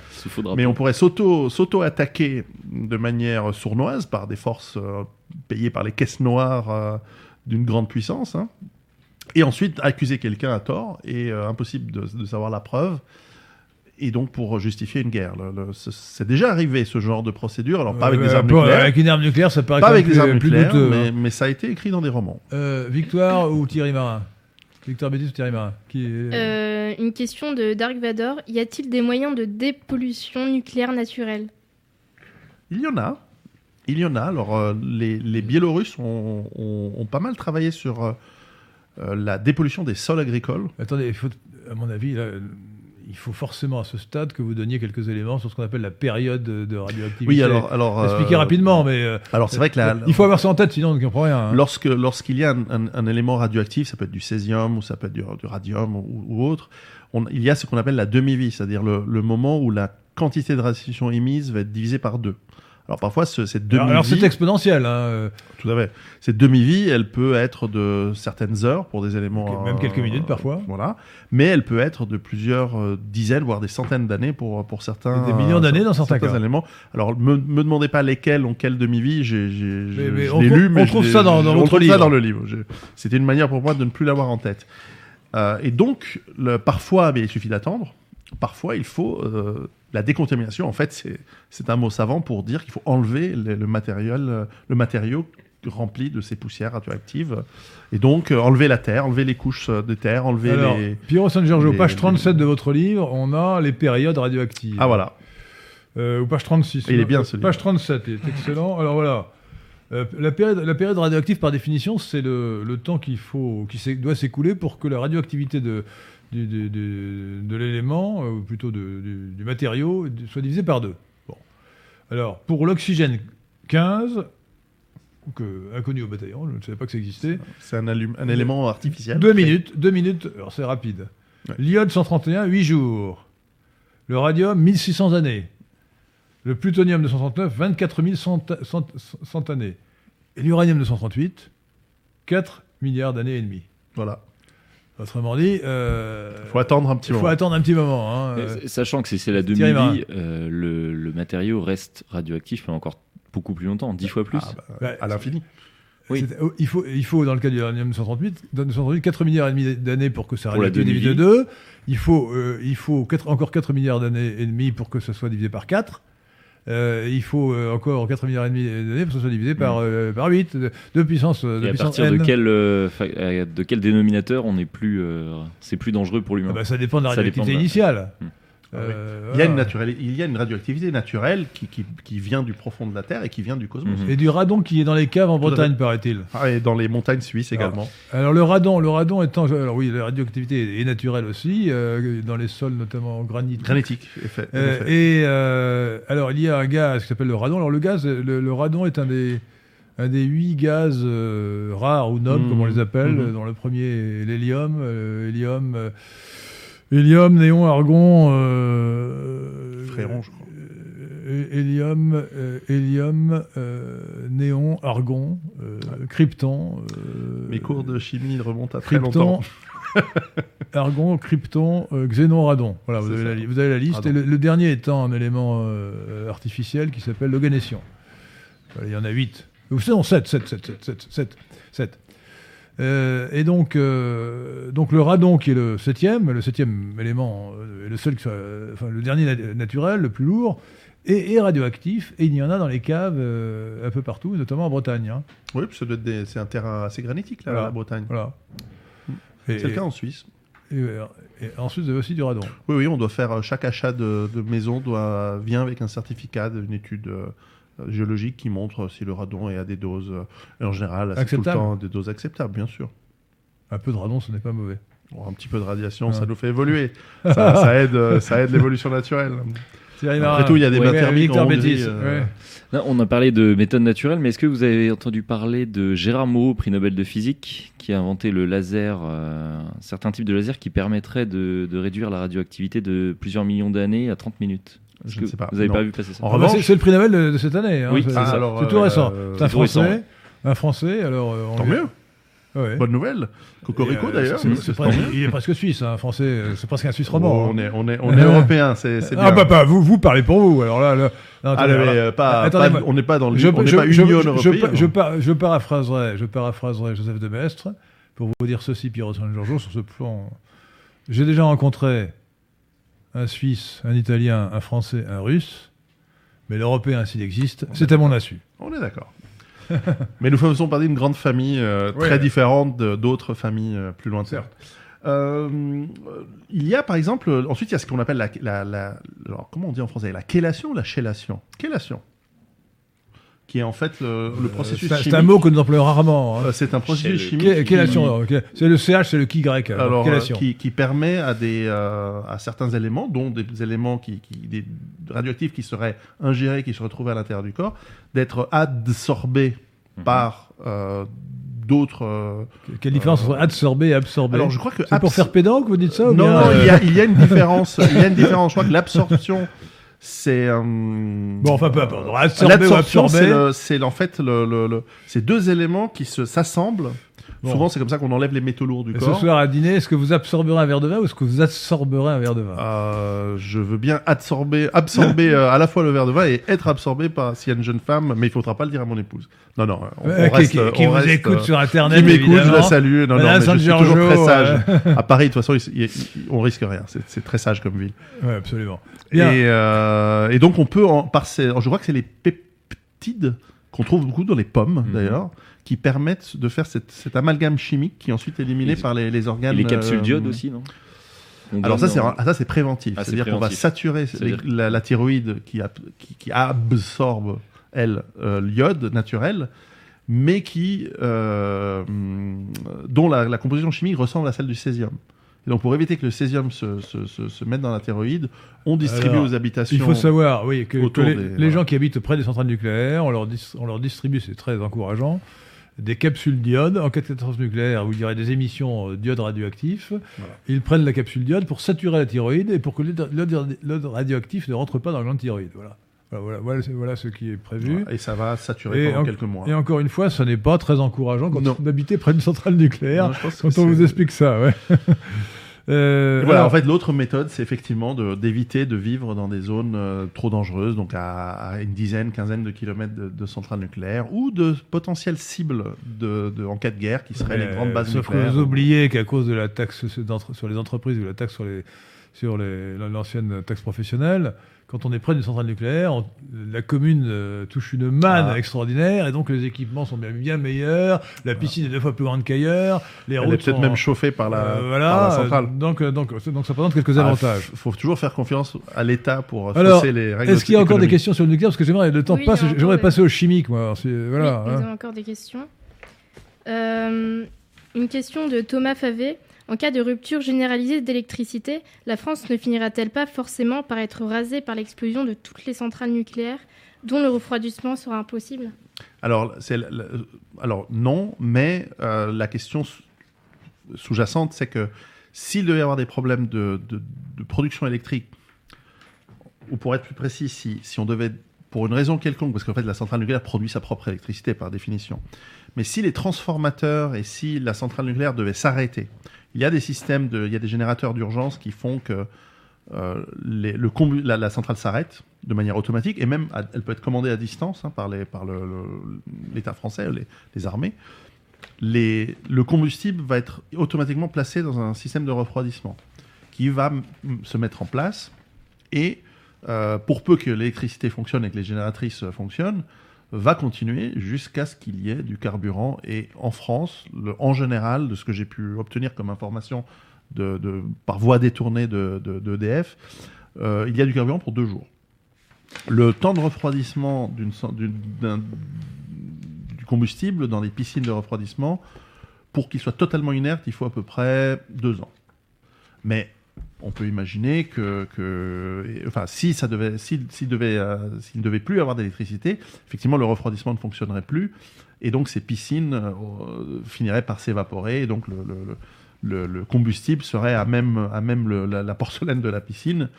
Speaker 2: mais on pourrait s'auto- s'auto-attaquer de manière sournoise par des forces euh, payées par les caisses noires euh, d'une grande puissance, hein. et ensuite accuser quelqu'un à tort, et euh, impossible de, de savoir la preuve. et donc pour justifier une guerre. C'est- déjà arrivé ce genre de procédure, alors pas avec des armes nucléaires,
Speaker 3: Avec une arme nucléaire, ça paraît
Speaker 2: pas avec des armes
Speaker 3: plus
Speaker 2: nucléaires,
Speaker 3: douteux,
Speaker 2: mais,
Speaker 3: hein.
Speaker 2: mais ça a été écrit dans des romans.
Speaker 3: Euh, Victoire ou Thierry Marin? Victoire Bétis ou Thierry Marin qui est...
Speaker 5: Euh, une question de Dark Vador. Y a-t-il des moyens de dépollution nucléaire naturelle?
Speaker 2: Il y en a. Il y en a. Alors, euh, les, les Biélorusses ont, ont- ont pas mal travaillé sur euh, euh, la dépollution des sols agricoles.
Speaker 3: Attendez, il faut, à mon avis, là, il faut forcément à ce stade que vous donniez quelques éléments sur ce qu'on appelle la période de radioactivité.
Speaker 2: Oui, alors, alors,
Speaker 3: Expliquez
Speaker 2: euh,
Speaker 3: rapidement, mais euh,
Speaker 2: Alors, c'est vrai que la,
Speaker 3: il faut avoir ça en tête, sinon on ne comprend rien. hein.
Speaker 2: Lorsque lorsqu'il y a un, un- un élément radioactif, ça peut être du césium ou ça peut être du, du radium ou, ou autre, on- il y a ce qu'on appelle la demi-vie, c'est-à-dire le, le moment où la quantité de radiation émise va être divisée par deux. Alors parfois, ce- cette demi-vie,
Speaker 3: alors, c'est exponentiel. hein, euh,
Speaker 2: tout à fait, cette demi-vie, elle peut être de certaines heures pour des éléments,
Speaker 3: même quelques minutes parfois.
Speaker 2: voilà, mais elle peut être de plusieurs euh, dizaines, voire des centaines d'années pour pour certains.
Speaker 3: Des millions d'années dans certains cas.
Speaker 2: éléments. Alors me me demandez pas lesquels ont quelle demi-vie, j'ai j'ai
Speaker 3: on
Speaker 2: lu, mais
Speaker 3: on trouve ça dans- dans
Speaker 2: on
Speaker 3: votre
Speaker 2: trouve
Speaker 3: livre.
Speaker 2: ça dans le livre. C'était une manière pour moi de ne plus l'avoir en tête. Euh, et donc, le, parfois, mais il suffit d'attendre. Parfois, il faut euh, la décontamination. En fait, c'est un mot savant pour dire qu'il faut enlever le, le matériel, le matériau rempli de ces poussières radioactives. Et donc, euh, enlever la terre, enlever les couches de terre, enlever
Speaker 3: alors,
Speaker 2: les.
Speaker 3: Piero San Giorgio,
Speaker 2: les-
Speaker 3: page
Speaker 2: les-
Speaker 3: 37 de votre livre, on a les périodes radioactives.
Speaker 2: Ah voilà.
Speaker 3: Euh, ou page 36.
Speaker 2: Il est bien, ce livre.
Speaker 3: Page 37, il est excellent. Alors voilà. Euh, la, période, la période radioactive, par définition, c'est le, le temps qu'il faut, qui doit s'écouler pour que la radioactivité de, du- du- du- de l'élément, euh, ou plutôt de- du, matériau, soit divisée par deux. Bon. Alors, pour l'oxygène 15, que, inconnu au bataillon, je ne savais pas que ça existait,
Speaker 2: C'est un, un élément artificiel.
Speaker 3: deux minutes, deux minutes, alors c'est rapide.
Speaker 2: Ouais.
Speaker 3: L'iode 131, 8 jours. Le radium, 1600 années. Le plutonium 239, 24 100, 100 100 années. Et l'uranium 238, 4 milliards d'années et demie.
Speaker 2: Voilà.
Speaker 3: Autrement dit, euh,
Speaker 2: Il faut attendre un petit
Speaker 3: faut
Speaker 2: moment.
Speaker 3: attendre un petit moment. hein,
Speaker 4: Mais
Speaker 3: euh,
Speaker 4: Sachant que c'est- c'est la demi-vie, euh, le, le matériau reste radioactif pendant encore beaucoup plus longtemps, dix fois plus.
Speaker 2: Ah, bah, à l'infini.
Speaker 4: Oui.
Speaker 3: oh, il, faut, il faut, dans le cas 238, dans 238, 4 milliards et demi d'années pour que ça radioactive divise de
Speaker 4: demi-vie.
Speaker 3: 2. Il faut, euh, il faut encore 4 milliards d'années et demi pour que ça soit divisé par 4. Euh, il faut euh, encore 4 milliards et demi d'années pour que ça soit divisé par, euh, par 8, de, de puissance, de.
Speaker 4: Et à
Speaker 3: puissance
Speaker 4: partir de quel, de quel dénominateur on est plus, c'est plus dangereux pour l'humain?
Speaker 3: Ah bah, Ça dépend de la
Speaker 4: Ça dépend de
Speaker 3: initiale.
Speaker 4: Hmm.
Speaker 3: Euh,
Speaker 2: Il y, a une
Speaker 3: voilà.
Speaker 2: naturelle- il y a une radioactivité naturelle qui, qui, qui vient du profond de la Terre et qui vient du cosmos.
Speaker 4: Mhm.
Speaker 3: Et du radon qui est dans les caves en
Speaker 2: Tout
Speaker 3: Bretagne, paraît-il.
Speaker 2: Ah, et dans les montagnes suisses également.
Speaker 3: Alors le radon, le radon étant, alors oui, la radioactivité est naturelle aussi, euh, dans les sols notamment granitique.
Speaker 2: Granitique, effet.
Speaker 3: Euh,
Speaker 2: effet.
Speaker 3: et euh, alors il y a un gaz qui s'appelle le radon. Alors le gaz, le, le radon est un des un des huit gaz euh, rares ou nobles,
Speaker 2: Mhm.
Speaker 3: comme on les appelle.
Speaker 2: Mhm.
Speaker 3: Dans le premier, est l'hélium, euh, hélium, euh, hélium, néon, argon, euh,
Speaker 2: Fréron, je crois.
Speaker 3: euh, hélium, euh, hélium, euh, néon, argon, euh, krypton. euh,
Speaker 2: Mes cours de chimie remontent à très
Speaker 3: krypton,
Speaker 2: longtemps.
Speaker 3: argon, krypton, euh, xénon, radon. Voilà, vous avez, la, vous avez la liste.
Speaker 2: Radon.
Speaker 3: Et le, le dernier étant un élément euh, artificiel qui s'appelle le ganétion. Voilà, il y en a 8. Ou non, 7, 7, 7, 7, 7, 7, 7. Euh, et donc, euh, donc le radon qui est le septième, le septième élément, euh, est le seul, qui soit- enfin le dernier nat- naturel, le plus lourd, est, radioactif. Et il y en a dans les caves euh, un peu partout, notamment en Bretagne. hein.
Speaker 2: Oui, puis c'est un terrain assez granitique, là,
Speaker 3: Voilà.
Speaker 2: la Bretagne.
Speaker 3: Voilà.
Speaker 2: C'est le cas en Suisse.
Speaker 3: et- et ensuite, vous avez aussi du radon.
Speaker 2: Oui, oui, on doit faire chaque achat de, de maison doit vient avec un certificat d'une étude euh, géologique qui montre si le radon est à des doses, euh, et en général, c'est tout le
Speaker 3: Acceptable.
Speaker 2: temps des doses acceptables, bien sûr.
Speaker 3: Un peu de radon, ce n'est pas mauvais.
Speaker 2: Bon, un petit peu de radiation, ça nous fait évoluer. ça, ça aide, euh, ça aide l'évolution naturelle. Après tout, il y a des bains thermiques en Hongrie, euh,
Speaker 4: Là, on a parlé de méthode naturelle, mais est-ce que vous avez entendu parler de Gérard Moreau, prix Nobel de physique, qui a inventé le laser, euh, un certain type de laser qui permettrait de, de réduire la radioactivité de plusieurs millions d'années à 30 minutes?
Speaker 2: Je ne sais pas.
Speaker 4: Vous n'avez pas vu passer ça
Speaker 2: En
Speaker 3: Ah
Speaker 2: revanche-
Speaker 3: c'est- le prix Nobel de, de cette année. hein.
Speaker 4: Oui,
Speaker 3: c'est
Speaker 4: c'est
Speaker 3: tout
Speaker 2: euh,
Speaker 3: récent. c'est un. Français. Un Français, alors. euh, on
Speaker 2: Tant mieux.
Speaker 3: Ouais.
Speaker 2: Bonne nouvelle. Cocorico
Speaker 3: euh,
Speaker 2: d'ailleurs. mais
Speaker 3: il est presque suisse, hein, un français. C'est presque un suisse
Speaker 2: Oh,
Speaker 3: roman.
Speaker 2: on
Speaker 3: hein.
Speaker 2: est, on est, on est européen, c'est c'est bien.
Speaker 3: Ah bah, bah, vous, vous parlez pour vous. Alors là, là- non,
Speaker 2: Ah,
Speaker 3: attendez,
Speaker 2: mais,
Speaker 3: alors là-
Speaker 2: euh, pas,
Speaker 3: Attendez,
Speaker 2: pas- on n'est pas dans
Speaker 3: je,
Speaker 2: on n'est
Speaker 3: je-
Speaker 2: pas
Speaker 3: je-
Speaker 2: Union
Speaker 3: je-
Speaker 2: européenne.
Speaker 3: je par- je paraphraserai, je paraphraserai Joseph de Maistre pour vous dire ceci, Pierre San Giorgio, sur ce plan. J'ai déjà rencontré un Suisse, un Italien, un Français, un Russe. Mais l'Européen, s'il existe, c'est à mon insu.
Speaker 2: On est d'accord. Mais nous faisons partie d'une grande famille euh,
Speaker 3: Ouais.
Speaker 2: très différente d'autres familles euh, plus lointaines.
Speaker 3: Certes.
Speaker 2: Euh, il y a par exemple, ensuite il y a ce qu'on appelle la, la, la- alors, comment on dit en français, la chélation ou la chélation Chélation. Qui est en fait le, le processus
Speaker 3: Euh, C'est
Speaker 2: chimique.
Speaker 3: c'est un mot que nous employons rarement. hein.
Speaker 2: Euh, c'est un processus chimique.
Speaker 3: Quelle-
Speaker 2: qui-
Speaker 3: ok. C'est le CH, c'est le qui grec. alors,
Speaker 2: euh, qui, qui permet à, des, euh, à certains éléments, dont des éléments qui, qui- des radioactifs qui seraient ingérés, qui se retrouvaient à l'intérieur du corps, d'être adsorbés
Speaker 4: Mhm.
Speaker 2: par euh, d'autres. euh,
Speaker 3: Quelle différence entre absorber et absorber
Speaker 2: Alors, je crois que
Speaker 3: C'est pour faire pédant que vous dites ça ou
Speaker 2: non,
Speaker 3: bien,
Speaker 2: non,
Speaker 3: euh,
Speaker 2: il, y a, il y a une différence. il y a une différence. Je crois que l'absorption, c'est. euh,
Speaker 3: Bon, enfin, peu importe.
Speaker 2: L'absorption, c'est en fait le, le- le- c'est deux éléments qui se s'assemblent.
Speaker 3: Bon.
Speaker 2: Souvent, c'est comme ça qu'on enlève les métaux lourds du
Speaker 3: Et ce
Speaker 2: corps.
Speaker 3: soir à dîner, est-ce que vous absorberez un verre de vin ou est-ce que vous absorberez un verre de vin?
Speaker 2: Euh, je veux bien absorber, absorber euh, à la fois le verre de vin et être absorbé par s'il y a une jeune femme, mais il faudra pas le dire à mon épouse. Non, non, on,
Speaker 3: Euh,
Speaker 2: on
Speaker 3: qui-
Speaker 2: reste,
Speaker 3: qui,
Speaker 2: on
Speaker 3: qui vous
Speaker 2: reste,
Speaker 3: écoute
Speaker 2: euh,
Speaker 3: sur Internet
Speaker 2: qui m'écoute, je la salue. Non, non, mais je suis toujours très sage.
Speaker 3: euh.
Speaker 2: À Paris, de toute façon, il- il- il- on risque rien. C'est- très sage comme ville.
Speaker 3: Ouais, absolument.
Speaker 2: Et, euh, et donc on peut, en, par ces, je crois que c'est les peptides qu'on trouve beaucoup dans les pommes
Speaker 4: Mhm.
Speaker 2: d'ailleurs, qui permettent de faire cette, cet amalgame chimique qui est ensuite éliminé
Speaker 4: Et-
Speaker 2: par les, les
Speaker 4: Et
Speaker 2: organes.
Speaker 4: les capsules
Speaker 2: euh,
Speaker 4: d'iode aussi, non? On
Speaker 2: Alors ça c'est ça c'est préventif,
Speaker 4: Ah, c'est
Speaker 2: c'est-à-dire qu'on va saturer les- la, la thyroïde qui, qui, qui absorbe elle euh, l'iode naturel, mais qui euh, dont la, la composition chimique ressemble à celle du césium. Et donc pour éviter que le césium se, se, se, se mette dans la thyroïde, on distribue
Speaker 3: Alors,
Speaker 2: aux habitations.
Speaker 3: Il faut savoir, oui, que, les,
Speaker 2: des-
Speaker 3: les
Speaker 2: voilà.
Speaker 3: gens qui habitent près des centrales nucléaires, on leur, dis- on leur distribue, c'est très encourageant, des capsules d'iode. En cas de catastrophe nucléaire, où il y aurait des émissions euh, d'iode radioactif,
Speaker 2: Voilà.
Speaker 3: ils prennent la capsule d'iode pour saturer la thyroïde et pour que l'iode- radioactif ne rentre pas dans la thyroïde. Voilà. Voilà, voilà, voilà, ce qui est prévu.
Speaker 2: Et ça va saturer
Speaker 3: Et
Speaker 2: pendant
Speaker 3: en-
Speaker 2: quelques mois.
Speaker 3: Et encore une fois, ce n'est pas très encourageant quand
Speaker 2: Non.
Speaker 3: on habite près d'une centrale nucléaire,
Speaker 2: Non,
Speaker 3: quand on vous explique ça. Ouais. Euh,
Speaker 2: voilà,
Speaker 3: alors,
Speaker 2: en fait, l'autre méthode, c'est effectivement d'éviter de, vivre dans des zones euh, trop dangereuses, donc à, à une dizaine, quinzaine de kilomètres de, de centrales nucléaires, ou de potentielles cibles de, de- en cas de guerre, qui seraient les grandes bases
Speaker 3: Sauf que
Speaker 2: nucléaires.
Speaker 3: vous oubliez qu'à cause de la taxe sur les entreprises ou la taxe sur les sur les- l'ancienne taxe professionnelle, quand on est près d'une centrale nucléaire, on- la commune euh, touche une manne
Speaker 2: Ah.
Speaker 3: extraordinaire et donc les équipements sont bien, bien meilleurs, la piscine est deux fois plus grande qu'ailleurs, les
Speaker 2: Elle est
Speaker 3: routes
Speaker 2: peut-être
Speaker 3: sont-
Speaker 2: même chauffée par la,
Speaker 3: euh, voilà,
Speaker 2: par la centrale.
Speaker 3: donc, euh, donc, donc ça présente quelques
Speaker 2: Ah,
Speaker 3: avantages.
Speaker 2: Il faut toujours faire confiance à l'État pour
Speaker 3: Alors,
Speaker 2: fausser les règles
Speaker 3: Est-ce qu'il y a encore des questions sur le nucléaire? Parce que j'aimerais, le temps
Speaker 5: Oui,
Speaker 3: passe, j'aimerais
Speaker 5: des-
Speaker 3: passer au chimique, moi. Voilà.
Speaker 5: oui, nous
Speaker 3: hein.
Speaker 5: avons encore des questions. Euh, une question de Thomas Favé. En cas de rupture généralisée d'électricité, la France ne finira-t-elle pas forcément par être rasée par l'explosion de toutes les centrales nucléaires dont le refroidissement sera impossible?
Speaker 2: Alors, non, mais euh, la question sous- sous-jacente, c'est que s'il devait y avoir des problèmes de production électrique, ou pour être plus précis, si, si on devait, pour une raison quelconque, parce qu'en fait la centrale nucléaire produit sa propre électricité par définition, mais si les transformateurs et si la centrale nucléaire devait s'arrêter, il y a des systèmes, il y a des générateurs d'urgence qui font que euh, la, centrale s'arrête de manière automatique et même elle peut être commandée à distance hein, par l'État français, les, armées. Le combustible va être automatiquement placé dans un système de refroidissement qui va se mettre en place et euh, pour peu que l'électricité fonctionne et que les génératrices fonctionnent, va continuer jusqu'à ce qu'il y ait du carburant. Et en France, en général, de ce que j'ai pu obtenir comme information par voie détournée de, de- d'EDF, euh, il y a du carburant pour deux jours. Le temps de refroidissement du combustible dans les piscines de refroidissement, pour qu'il soit totalement inerte, il faut à peu près deux ans. Mais on peut imaginer que, que- et- enfin, si ça devait, s'il, devait, euh, s'il ne devait plus avoir d'électricité, effectivement, le refroidissement ne fonctionnerait plus, et donc ces piscines euh, finiraient par s'évaporer, et donc le, le- le- le- le combustible serait à même, à même la, la porcelaine de la piscine,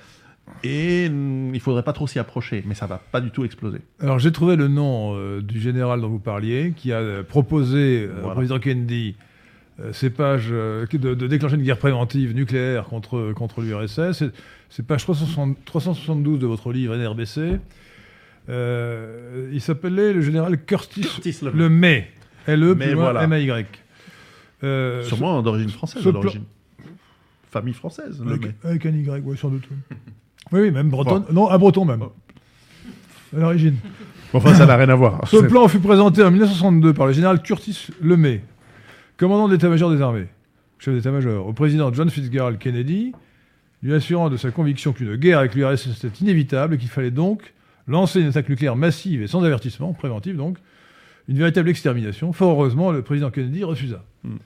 Speaker 2: et il faudrait pas trop s'y approcher, mais ça va pas du tout exploser.
Speaker 3: Alors j'ai trouvé le nom euh, du général dont vous parliez, qui a proposé au
Speaker 2: Voilà.
Speaker 3: président Kennedy ces pages euh, de, de déclencher une guerre préventive nucléaire contre, contre l'URSS. C'est- page 360 372 de votre livre NRBC. Euh, il s'appelait le général Curtis,
Speaker 2: Curtis Le-
Speaker 3: May. L-E plus
Speaker 2: voilà.
Speaker 3: M-A-Y. Euh,
Speaker 2: Sûrement d'origine française, l'origine. famille française. Le
Speaker 3: Avec,
Speaker 2: May.
Speaker 3: avec un Y, ouais, sans doute. oui. Oui, oui, même breton. Non, un breton même. À l'origine.
Speaker 2: Enfin, ça n'a rien à voir.
Speaker 3: Ce plan fut présenté en 1962 par le général Curtis LeMay, commandant de l'état-major des armées, chef d'état-major, au président John Fitzgerald Kennedy, lui assurant de sa conviction qu'une guerre avec l'URSS était inévitable et qu'il fallait donc lancer une attaque nucléaire massive et sans avertissement, préventive donc, une véritable extermination. Fort heureusement, le président Kennedy refusa.
Speaker 2: Hmm.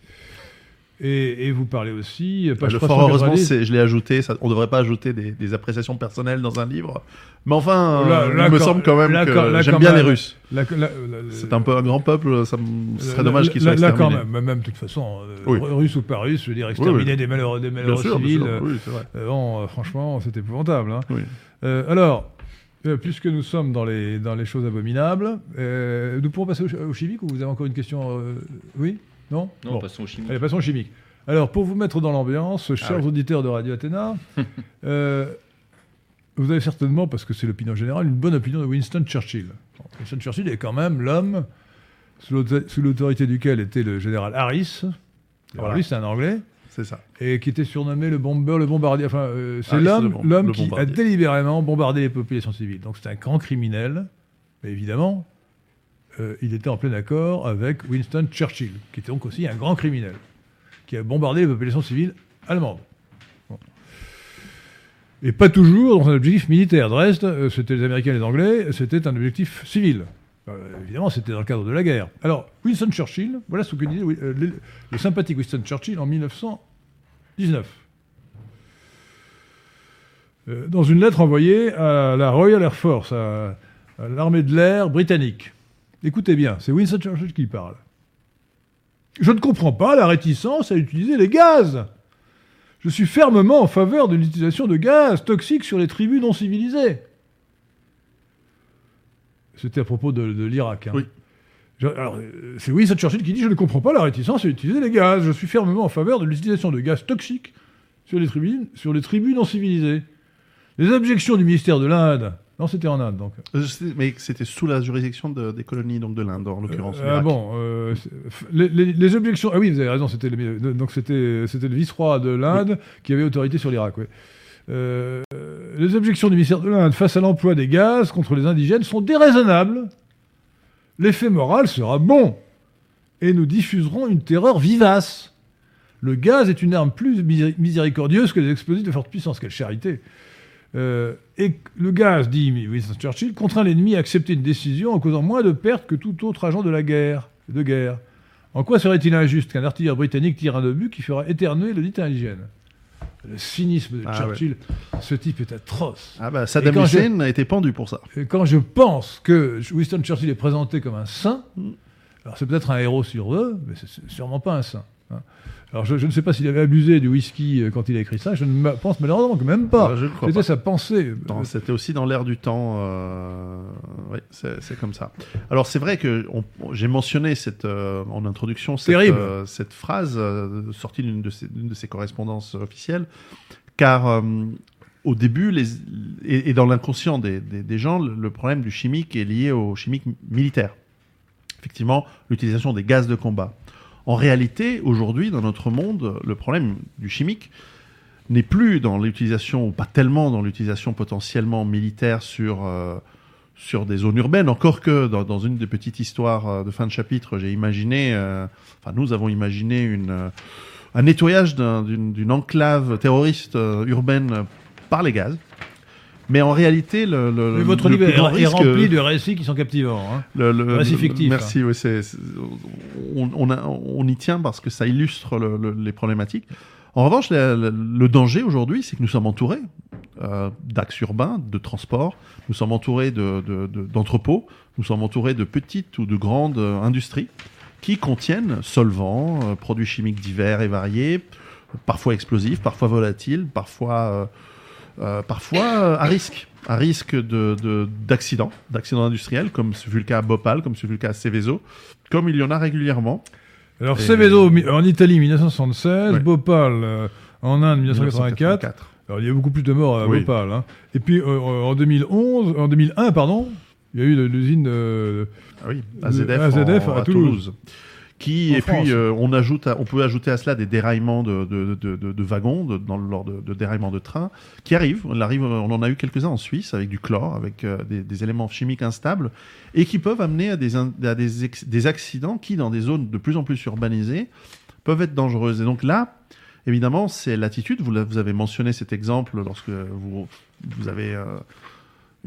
Speaker 3: Et, et vous parlez aussi, euh, page
Speaker 2: le fort heureusement,
Speaker 3: 390,
Speaker 2: c'est- je l'ai ajouté. Ça, on ne devrait pas ajouter des, des appréciations personnelles dans un livre. Mais enfin,
Speaker 3: là,
Speaker 2: il me
Speaker 3: quand-
Speaker 2: semble quand même
Speaker 3: là,
Speaker 2: que j'aime bien les Russes.
Speaker 3: la- la- la- la-
Speaker 2: C'est un peu un grand peuple. Ça serait dommage qu'ils soient
Speaker 3: là, là, quand
Speaker 2: exterminés.
Speaker 3: même, même de toute façon, euh,
Speaker 2: Oui.
Speaker 3: russe ou pas russe, je veux dire, exterminer
Speaker 2: oui.
Speaker 3: des malheureux, des malheureux
Speaker 2: bien
Speaker 3: civils.
Speaker 2: sûr.
Speaker 3: euh, bon, franchement, c'est épouvantable. hein. Euh, alors, euh, puisque nous sommes dans les, dans les choses abominables, nous pourrons passer au, au chimique ou vous avez encore une question Oui? Non
Speaker 4: Non,
Speaker 3: Bon.
Speaker 4: passons au chimique.
Speaker 3: Allez, passons au chimique. Alors, pour vous mettre dans l'ambiance, chers
Speaker 2: Ah oui.
Speaker 3: auditeurs de Radio Athéna, euh, vous avez certainement, parce que c'est l'opinion générale, une bonne opinion de Winston Churchill. Winston Churchill est quand même l'homme sous l'auto- sous l'autorité duquel était le général Harris.
Speaker 2: Voilà.
Speaker 3: Lui, c'est un Anglais
Speaker 2: C'est ça.
Speaker 3: et qui était surnommé le bomber, le bombardier. Enfin, euh, c'est l'homme, qui a délibérément bombardé les populations civiles. Donc c'est un grand criminel, mais évidemment, euh, il était en plein accord avec Winston Churchill, qui était donc aussi un grand criminel, qui a bombardé les populations civiles allemandes. Et pas toujours dans un objectif militaire. De reste, euh, c'était les Américains et les Anglais, c'était un objectif civil. Euh, évidemment, c'était dans le cadre de la guerre. Alors, Winston Churchill, voilà ce que disait le, sympathique Winston Churchill en 1919. Euh, dans une lettre envoyée à la Royal Air Force, à l'armée de l'air britannique. Écoutez bien, c'est Winston Churchill qui parle. Je ne comprends pas la réticence à utiliser les gaz. Je suis fermement en faveur de l'utilisation de gaz toxiques sur les tribus non civilisées. C'était à propos de, de l'Irak. hein.
Speaker 2: Oui.
Speaker 3: Je- alors, c'est Winston Churchill qui dit Je ne comprends pas la réticence à utiliser les gaz. Je suis fermement en faveur de l'utilisation de gaz toxiques sur les tribus, sur les tribus non civilisées. Les objections du ministère de l'Inde. Non, c'était en Inde, donc.
Speaker 2: Euh, Mais c'était sous la juridiction de- des colonies donc de l'Inde, en l'occurrence.
Speaker 3: Euh, ah
Speaker 2: l'Irak.
Speaker 3: bon, euh, f- les, les- les objections. Ah oui, vous avez raison, c'était le, donc c'était c'était le vice-roi de l'Inde qui avait autorité sur l'Irak. ouais. Euh, les objections du ministère de l'Inde face à l'emploi des gaz contre les indigènes sont déraisonnables. L'effet moral sera bon et nous diffuserons une terreur vivace. Le gaz est une arme plus miséri- miséricordieuse que les explosifs de forte puissance. Quelle charité Euh, Et le gaz, dit Winston Churchill, contraint l'ennemi à accepter une décision en causant moins de pertes que tout autre agent de la guerre. De guerre. En quoi serait-il injuste qu'un artilleur britannique tire un obus qui fera éternuer le dit indigène? Le cynisme de
Speaker 2: Ah
Speaker 3: Churchill, ce type est atroce.
Speaker 2: Ah bah, Saddam Hussein a été pendu pour ça.
Speaker 3: Et quand je pense que Winston Churchill est présenté comme un saint,
Speaker 2: Mm.
Speaker 3: alors c'est peut-être un héros sur deux, mais c'est c'est sûrement pas un saint. hein. Alors je, je ne sais pas s'il avait abusé du whisky euh, quand il a écrit ça, je ne pense malheureusement que même pas.
Speaker 2: Ah, crois
Speaker 3: C'était sa pensée.
Speaker 2: C'était aussi dans l'air du temps. euh, Oui, c'est comme ça. Alors c'est vrai que on- j'ai mentionné cette, euh, en introduction cette, phrase sortie d'une de, de ses correspondances officielles, car au début, les, et, et dans l'inconscient des, des- des gens, le, problème du chimique est lié au chimique mi- militaire. Effectivement, l'utilisation des gaz de combat. En réalité, aujourd'hui, dans notre monde, le problème du chimique n'est plus dans l'utilisation, ou pas tellement dans l'utilisation potentiellement militaire sur, euh, sur des zones urbaines, encore que dans, une des petites histoires euh, de fin de chapitre, j'ai imaginé, euh, enfin nous avons imaginé une, un nettoyage d'un- d'une enclave terroriste urbaine par les gaz. Mais en réalité, le, le,
Speaker 3: Mais votre
Speaker 2: le
Speaker 3: livre
Speaker 2: plus grand
Speaker 3: est,
Speaker 2: risque-
Speaker 3: rempli de récits qui sont captivants. hein.
Speaker 2: le, le-
Speaker 3: Récit
Speaker 2: le-
Speaker 3: fictif,
Speaker 2: Merci, oui, c'est, c'est- on, on, a- on y tient parce que ça illustre le- le- les problématiques. En revanche, le, le- le danger aujourd'hui, c'est que nous sommes entourés euh, d'axes urbains, de transports, nous sommes entourés de, de- de- d'entrepôts, nous sommes entourés de petites ou de grandes euh, industries qui contiennent solvants, euh, produits chimiques divers et variés, parfois explosifs, parfois volatiles, parfois, euh, parfois euh, à risque, à risque de, de- d'accidents, d'accidents industriels, comme ce fut le cas à Bhopal, comme ce fut le cas à Seveso, comme il y en a régulièrement.
Speaker 3: Alors
Speaker 2: Et-
Speaker 3: Seveso en Italie 1976,
Speaker 2: Ouais.
Speaker 3: Bhopal euh, en Inde 1984.
Speaker 2: 1984.
Speaker 3: Alors il y a beaucoup plus de morts à
Speaker 2: Oui.
Speaker 3: Bhopal. hein. Et puis euh, en 2011, en 2001 pardon, il y a eu l'usine
Speaker 2: Ah oui, AZF,
Speaker 3: AZF
Speaker 2: en-
Speaker 3: à
Speaker 2: à
Speaker 3: Toulouse.
Speaker 2: Toulouse. qui
Speaker 3: En
Speaker 2: et
Speaker 3: France.
Speaker 2: puis euh, on ajoute, à- on peut ajouter à cela des déraillements de, de, de, de- de wagons, lors de, déraillements de trains, qui arrivent. On, arrive, on en a eu quelques-uns en Suisse avec du chlore, avec euh, des, des éléments chimiques instables, et qui peuvent amener à des, in- à des, ex- des accidents qui, dans des zones de plus en plus urbanisées, peuvent être dangereuses. Et donc là, évidemment, c'est l'attitude. Vous, avez mentionné cet exemple lorsque vous, vous avez euh,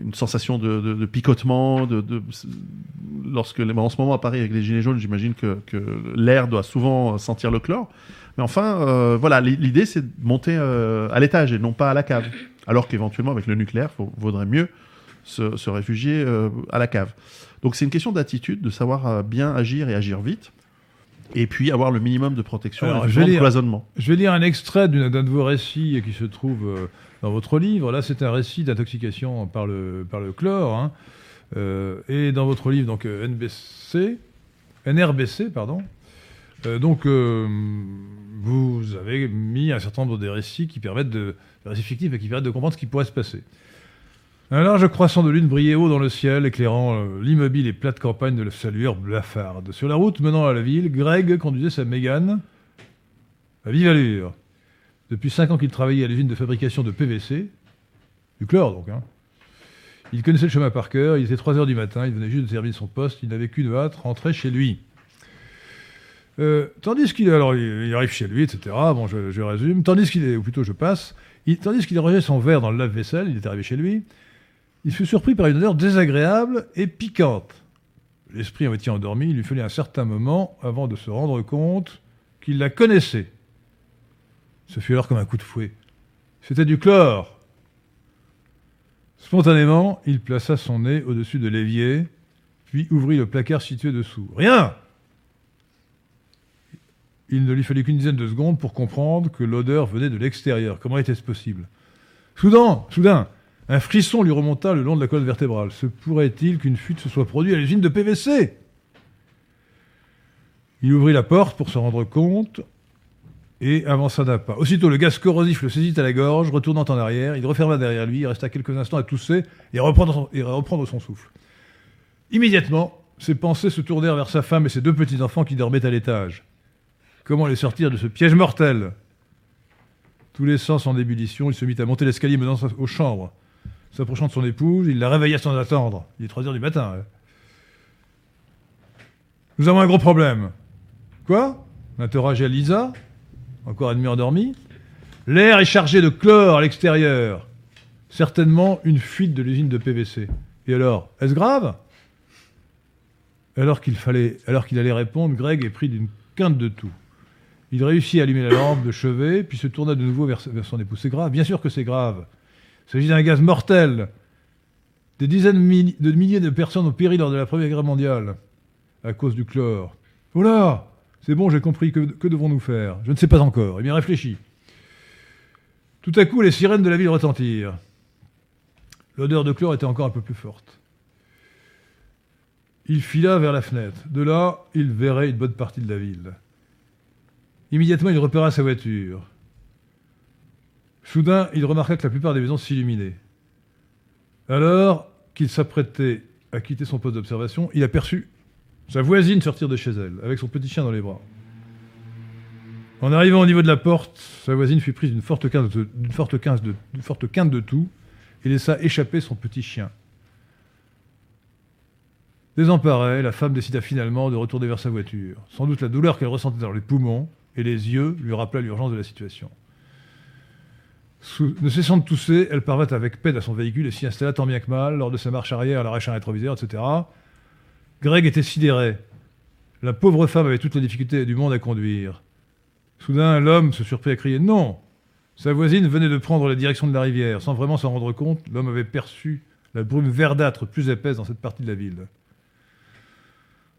Speaker 2: une sensation de, de- de picotement, de, de- lorsque en ce moment à Paris avec les gilets jaunes, j'imagine que, que l'air doit souvent sentir le chlore. Mais enfin, euh, voilà, l'i- l'idée c'est de monter euh, à l'étage et non pas à la cave. Alors qu'éventuellement avec le nucléaire, il vaudrait mieux se, se réfugier euh, à la cave. Donc c'est une question d'attitude, de savoir bien agir et agir vite. Et puis avoir le minimum de protection
Speaker 3: Alors,
Speaker 2: et
Speaker 3: je vais
Speaker 2: de
Speaker 3: lire.
Speaker 2: cloisonnement.
Speaker 3: Je vais lire un extrait d'un de vos récits qui se trouve dans votre livre. Là, c'est un récit d'intoxication par le, par le chlore. hein. Euh, et dans votre livre, donc euh, NBC, NRBC, pardon. euh, donc, vous avez mis un certain nombre de récits qui permettent de, récits fictifs qui permettent de comprendre ce qui pourrait se passer. Un large croissant de lune brillait haut dans le ciel, éclairant l'immobile et plate campagne de la salueur blafarde. Sur la route menant à la ville, Greg conduisait sa Mégane à vive allure. Depuis cinq ans qu'il travaillait à l'usine de fabrication de PVC, du chlore donc. hein. Il connaissait le chemin par cœur, il était 3 heures du matin, il venait juste de terminer son poste, il n'avait qu'une hâte, rentrer chez lui. Euh, tandis qu'il alors il arrive chez lui, etc. Bon, je, résume. Tandis qu'il est, ou plutôt je passe, tandis qu'il rangeait son verre dans le lave-vaisselle, il est arrivé chez lui, il fut surpris par une odeur désagréable et piquante. L'esprit en était endormi, il lui fallait un certain moment avant de se rendre compte qu'il la connaissait. Ce fut alors comme un coup de fouet. C'était du chlore. Spontanément, il plaça son nez au-dessus de l'évier, puis ouvrit le placard situé dessous. Rien Il ne lui fallait qu'une dizaine de secondes pour comprendre que l'odeur venait de l'extérieur. Comment était-ce possible? Soudain, soudain, un frisson lui remonta le long de la colonne vertébrale. Se pourrait-il qu'une fuite se soit produite à l'usine de PVC Il ouvrit la porte pour se rendre compte et avança d'un pas. Aussitôt, le gaz corrosif le saisit à la gorge, retournant en arrière. Il referma derrière lui, il resta quelques instants à tousser et reprendre son, souffle. Immédiatement, ses pensées se tournèrent vers sa femme et ses deux petits-enfants qui dormaient à l'étage. Comment les sortir de ce piège mortel? Tous les sens en ébullition, il se mit à monter l'escalier menant aux chambres. S'approchant de son épouse, il la réveilla sans attendre. Il est 3 heures du matin. hein. Nous avons un gros problème. Quoi? Interrogea Lisa, encore à demi endormie. L'air est chargé de chlore à l'extérieur. Certainement une fuite de l'usine de PVC. Et alors, est-ce grave? Alors qu'il fallait, alors qu'il allait répondre, Greg est pris d'une quinte de tout. Il réussit à allumer la lampe de chevet, puis se tourna de nouveau vers, son épouse. C'est grave, bien sûr que c'est grave. Il s'agit d'un gaz mortel. Des dizaines de milliers de personnes ont péri lors de la Première Guerre mondiale à cause du chlore. Oh là C'est bon, j'ai compris. Que, devons-nous faire Je ne sais pas encore. Eh bien, réfléchis. Tout à coup, les sirènes de la ville retentirent. L'odeur de chlore était encore un peu plus forte. Il fila vers la fenêtre. De là, il verrait une bonne partie de la ville. Immédiatement, il repéra sa voiture. Soudain, il remarqua que la plupart des maisons s'illuminaient. Alors qu'il s'apprêtait à quitter son poste d'observation, il aperçut sa voisine sortir de chez elle, avec son petit chien dans les bras. En arrivant au niveau de la porte, sa voisine fut prise d'une forte quinte de, forte tout et laissa échapper son petit chien. Désemparée, la femme décida finalement de retourner vers sa voiture. Sans doute la douleur qu'elle ressentait dans les poumons et les yeux lui rappela l'urgence de la situation. Ne cessant de tousser, elle parvint avec peine à son véhicule et s'y installa tant bien que mal lors de sa marche arrière, l'arrachant un rétroviseur, etc. Greg était sidéré. La pauvre femme avait toutes les difficultés du monde à conduire. Soudain, l'homme se surprit à crier Non Sa voisine venait de prendre la direction de la rivière. Sans vraiment s'en rendre compte, l'homme avait perçu la brume verdâtre plus épaisse dans cette partie de la ville.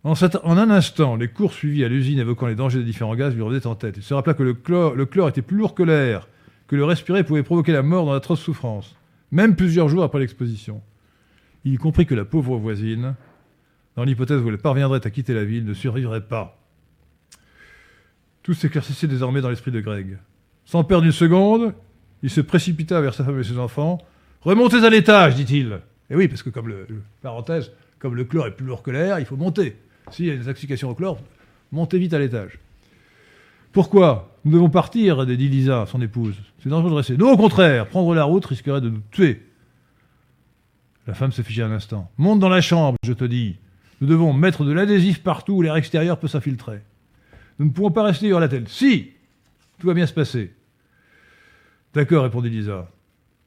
Speaker 3: En, un instant, les cours suivis à l'usine évoquant les dangers des différents gaz lui revenaient en tête. Il se rappela que le chlore, était plus lourd que l'air, que le respirer pouvait provoquer la mort dans d'atroces souffrances, même plusieurs jours après l'exposition. Il comprit que la pauvre voisine, dans l'hypothèse où elle parviendrait à quitter la ville, ne survivrait pas. Tout s'éclaircissait désormais dans l'esprit de Greg. Sans perdre une seconde, il se précipita vers sa femme et ses enfants. Remontez à l'étage, dit-il. Et oui, parce que comme le, le- parenthèse, comme le chlore est plus lourd que l'air, il faut monter. S'il y a des intoxications au chlore, Montez vite à l'étage. Pourquoi Nous devons partir, dit Lisa, son épouse. C'est dangereux de rester. Non, au contraire, prendre la route risquerait de nous tuer. La femme se figea un instant. Monte dans la chambre, je te dis. Nous devons mettre de l'adhésif partout où l'air extérieur peut s'infiltrer. Nous ne pouvons pas rester sur la tête. Si Tout va bien se passer. D'accord, répondit Lisa.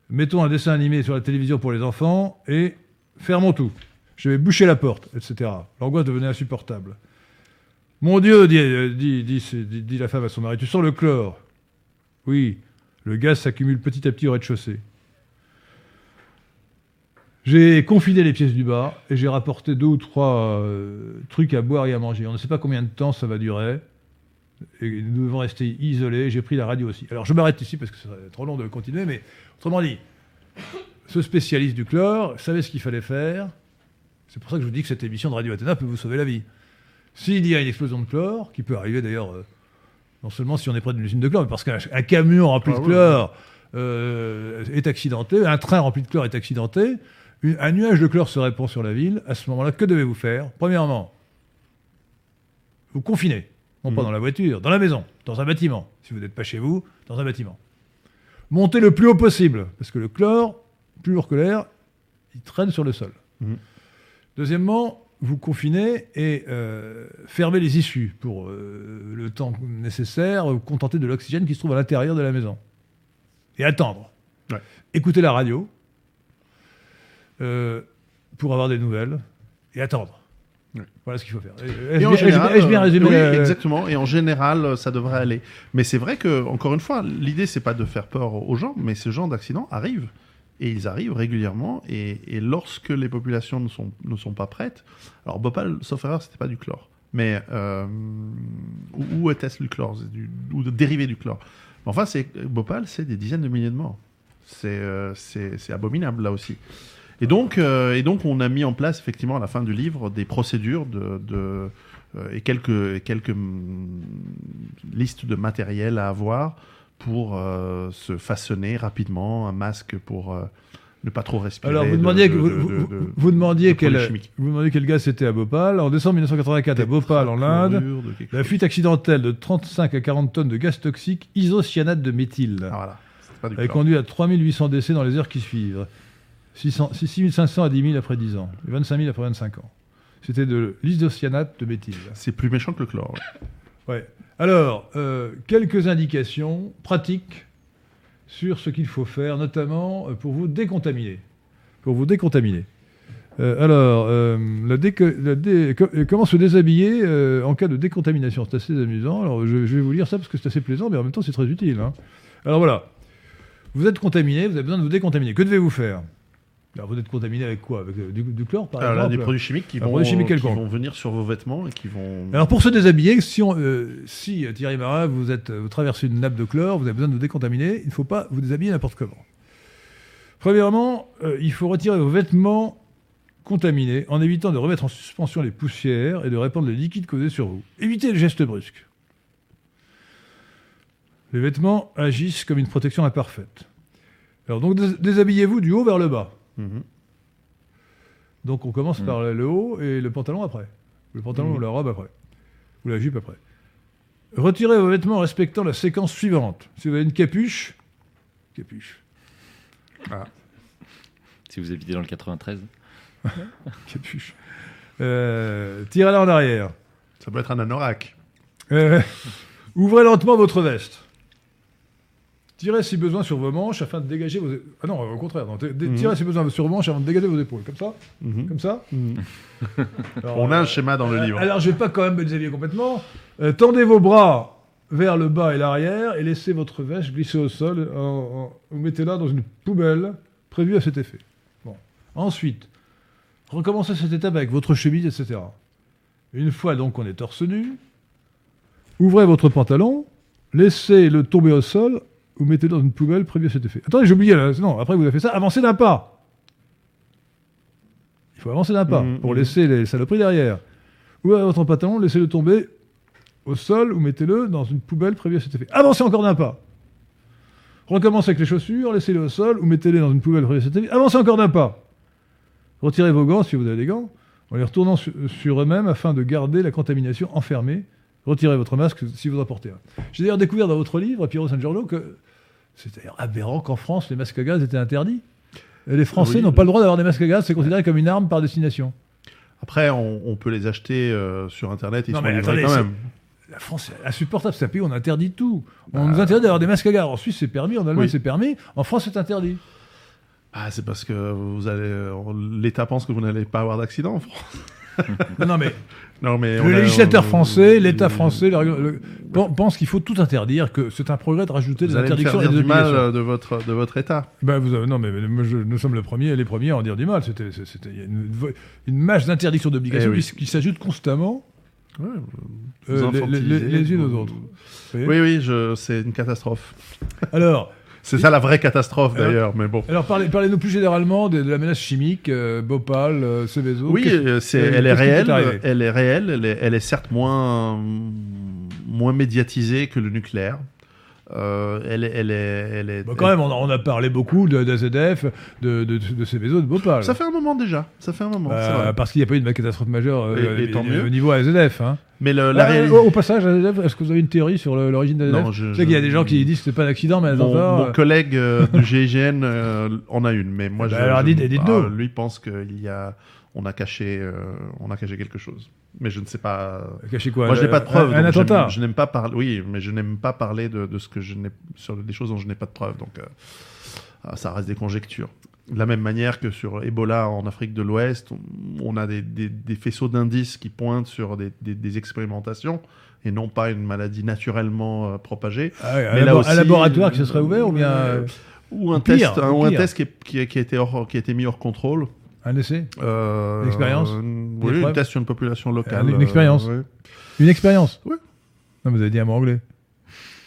Speaker 3: Mettons un dessin animé sur la télévision pour les enfants et fermons tout. Je vais boucher la porte, etc. L'angoisse devenait insupportable. Mon Dieu, dit, dit, dit, la femme à son mari, tu sens le chlore Oui, le gaz s'accumule petit à petit au rez-de-chaussée. J'ai confiné les pièces du bas et j'ai rapporté deux ou trois euh, trucs à boire et à manger. On ne sait pas combien de temps ça va durer. Et nous devons rester isolés. J'ai pris la radio aussi. Alors je m'arrête ici parce que c'est trop long de continuer, mais autrement dit, ce spécialiste du chlore savait ce qu'il fallait faire. C'est pour ça que je vous dis que cette émission de Radio Athéna peut vous sauver la vie. S'il y a une explosion de chlore, qui peut arriver d'ailleurs, euh, non seulement si on est près d'une usine de chlore, mais parce qu'un camion rempli de ah chlore euh, est accidenté, un train rempli de chlore est accidenté, un nuage de chlore se répand sur la ville, à ce moment-là, que devez-vous faire? Premièrement, vous confinez. Non pas mm. dans la voiture, dans la maison, dans un bâtiment. Si vous n'êtes pas chez vous, dans un bâtiment. Montez le plus haut possible, parce que le chlore, plus lourd que l'air, il traîne sur le sol. Mm. Deuxièmement, vous confinez et euh, fermez les issues pour euh, le temps nécessaire, vous contenter de l'oxygène qui se trouve à l'intérieur de la maison. Et attendre. Écoutez la radio, euh, pour avoir des nouvelles et attendre. Voilà ce qu'il faut faire.
Speaker 2: Et en général, bien résumé oui, exactement. Et en général, ça devrait aller. Mais c'est vrai que, encore une fois, l'idée c'est pas de faire peur aux gens, mais ce genre d'accidents arrivent et ils arrivent régulièrement. Et, lorsque les populations ne sont, ne sont pas prêtes, alors Bhopal, sauf erreur, c'était pas du chlore. Mais euh, où, était-ce le chlore? Ou de dérivé du chlore? Enfin, c'est Bhopal, c'est des dizaines de milliers de morts. C'est euh, abominable là aussi. Et donc, euh, et donc, on a mis en place effectivement à la fin du livre des procédures de, de euh, et quelques, quelques mm, listes de matériel à avoir pour euh, se façonner rapidement un masque pour ne pas trop respirer.
Speaker 3: Alors vous demandiez, vous, vous, demandiez quel, vous demandiez quel gaz c'était à Bhopal. En décembre 1984 à Bhopal en Inde, la fuite accidentelle de 35 à 40 tonnes de gaz toxique isocyanate de méthyle ah, voilà. a conduit à 3800 décès dans les heures qui suivent. 6500 à 10 000 après 10 ans, et 25 000 après 25 ans. C'était de l'isocyanate de méthyle.
Speaker 2: C'est plus méchant que le chlore.
Speaker 3: Ouais. Alors, euh, quelques indications pratiques sur ce qu'il faut faire, notamment euh, pour vous décontaminer. Pour vous décontaminer. Euh, alors, comment se déshabiller en cas de décontamination C'est assez amusant. Alors, je, vais vous lire ça parce que c'est assez plaisant, mais en même temps, c'est très utile. Hein. Alors voilà. Vous êtes contaminé, vous avez besoin de vous décontaminer. Que devez-vous faire? Alors vous êtes contaminé avec quoi? Avec euh, du, chlore par
Speaker 2: Alors, exemple Des produits chimiques qui, vont, qui vont, venir sur vos vêtements et qui vont.
Speaker 3: Alors pour se déshabiller, si, euh, si euh, Thierry Marat, vous, êtes, vous traversez une nappe de chlore, vous avez besoin de vous décontaminer, il ne faut pas vous déshabiller n'importe comment. Premièrement, il faut retirer vos vêtements contaminés en évitant de remettre en suspension les poussières et de répandre les liquides causés sur vous. Évitez les gestes brusques. Les vêtements agissent comme une protection imparfaite. Alors donc déshabillez-vous du haut vers le bas. Mhm. Donc on commence mhm. par le haut et le pantalon après. Le pantalon mhm. ou la robe après. Ou la jupe après. Retirez vos vêtements en respectant la séquence suivante. Si vous avez une capuche, capuche.
Speaker 4: Ah. Si vous habitez dans le 93.
Speaker 3: capuche. Euh, tirez-la en arrière.
Speaker 2: Ça peut être un anorak.
Speaker 3: Euh, ouvrez lentement votre veste. Tirez si besoin sur vos manches afin de dégager vos. Ah non, au contraire. Mhm. Tirez si besoin sur vos manches afin de dégager vos épaules. Comme ça mhm. Comme ça mhm.
Speaker 2: On a un schéma dans le euh, livre.
Speaker 3: Alors, je ne vais pas quand même me déshabiller complètement. Euh, tendez vos bras vers le bas et l'arrière et laissez votre veste glisser au sol. vous mettez-la dans une poubelle prévue à cet effet. Bon. Ensuite, recommencez cette étape avec votre chemise, etc. Une fois donc qu'on est torse nu, ouvrez votre pantalon, laissez-le tomber au sol vous mettez dans une poubelle prévue à cet effet. Attendez, j'ai oublié, là. non, après vous avez fait ça, avancez d'un pas. Il faut avancer d'un pas mmh, pour laisser les saloperies derrière. Ouvrez votre pantalon, laissez-le tomber au sol ou mettez-le dans une poubelle prévue à cet effet. Avancez encore d'un pas. Recommencez avec les chaussures, laissez-les au sol ou mettez-les dans une poubelle prévue à cet effet. Avancez encore d'un pas. Retirez vos gants si vous avez des gants en les retournant sur eux-mêmes afin de garder la contamination enfermée Retirez votre masque si vous en portez un. J'ai d'ailleurs découvert dans votre livre, Pierrot Saint-Giorno, que c'est d'ailleurs aberrant qu'en France, les masques à gaz étaient interdits. Et les Français
Speaker 2: Oui.
Speaker 3: n'ont pas le droit d'avoir des masques à gaz, c'est considéré comme une arme par destination.
Speaker 2: Après, on, on peut les acheter euh, sur Internet, ils
Speaker 3: Non,
Speaker 2: sont
Speaker 3: mais
Speaker 2: livrés
Speaker 3: attendez,
Speaker 2: quand même.
Speaker 3: La France, c'est insupportable, c'est un pays où on interdit tout. On
Speaker 2: Bah,
Speaker 3: nous interdit d'avoir des masques à gaz. En Suisse, c'est permis, en Allemagne,
Speaker 2: Oui.
Speaker 3: c'est permis, en France, c'est interdit.
Speaker 2: Ah, c'est parce que vous allez, euh, l'État pense que vous n'allez pas avoir d'accident en France.
Speaker 3: Non, mais
Speaker 2: Non, mais on
Speaker 3: le législateur français, l'État français le pense qu'il faut tout interdire, que c'est un progrès de rajouter
Speaker 2: Vous
Speaker 3: des
Speaker 2: allez me
Speaker 3: interdictions
Speaker 2: faire
Speaker 3: et
Speaker 2: dire
Speaker 3: des
Speaker 2: du mal
Speaker 3: obligations.
Speaker 2: euh, de votre, de votre État.
Speaker 3: Ben, vous avez- non, mais, mais moi, je- nous sommes le premier, les premiers à en dire du mal. C'était, c'est- c'était il y a une, une masse d'interdictions d'obligations
Speaker 2: Eh oui.
Speaker 3: qui, qui s'ajoutent constamment
Speaker 2: Ouais,
Speaker 3: euh, les, les- les- unes aux autres.
Speaker 2: Oui, oui, je... c'est une catastrophe.
Speaker 3: Alors,
Speaker 2: C'est ça la vraie catastrophe
Speaker 3: Alors-
Speaker 2: d'ailleurs, mais bon.
Speaker 3: alors parlez, parlez-nous plus généralement de, de la menace chimique, euh, Bhopal, euh, Seveso.
Speaker 2: Oui, euh, c'est, elle est réelle. Elle est réelle. Elle est, elle est certes moins, moins médiatisée que le nucléaire. Euh, elle, est, elle est, elle est.
Speaker 3: Bah, quand même, on a, on a parlé beaucoup de, d'AZF, de, de, de Seveso, de Bhopal.
Speaker 2: Ça fait un moment déjà. Ça fait un moment.
Speaker 3: Bah,
Speaker 2: c'est vrai.
Speaker 3: parce qu'il n'y a pas eu de catastrophe majeure euh,
Speaker 2: Et- et tant mieux.
Speaker 3: au niveau AZF. Hein.
Speaker 2: Mais le, la
Speaker 3: Ah,
Speaker 2: réalité.
Speaker 3: au, passage, est-ce que vous avez une théorie sur l'origine d'AZF
Speaker 2: Non, je-
Speaker 3: Je sais qu'il y a des gens qui disent que c'est pas un accident, mais un
Speaker 2: Mon, mon collègue euh, du GIGN euh, en a une, mais moi
Speaker 3: Bah,
Speaker 2: je,
Speaker 3: alors
Speaker 2: je-
Speaker 3: dites-
Speaker 2: ah, lui pense qu'il y a, on a caché, euh, on a caché quelque chose, mais je ne sais pas.
Speaker 3: Caché quoi
Speaker 2: moi, je n'ai pas de preuves.
Speaker 3: Un, attentat.
Speaker 2: Je n'aime pas parler. Oui, mais je n'aime pas parler de, de ce que je n'ai sur des choses dont je n'ai pas de preuves. Donc, euh, ça reste des conjectures. De la même manière que sur Ebola en Afrique de l'Ouest, on, a des, des- des faisceaux d'indices qui pointent sur des, expérimentations et non pas une maladie naturellement euh, propagée.
Speaker 3: Ah ouais, un,
Speaker 2: Mais là aussi,
Speaker 3: un laboratoire qui se serait ouvert ou bien
Speaker 2: euh,
Speaker 3: euh,
Speaker 2: ou un
Speaker 3: pire,
Speaker 2: test,
Speaker 3: ou
Speaker 2: un test qui, est- qui, est- qui a été hors- qui a été mis hors contrôle.
Speaker 3: un essai?
Speaker 2: Euh,
Speaker 3: Une expérience? Une
Speaker 2: Oui, un test sur une population locale.
Speaker 3: Une expérience?
Speaker 2: ouais.
Speaker 3: Une expérience?
Speaker 2: Ouais.
Speaker 3: Non, vous avez dit un mot anglais.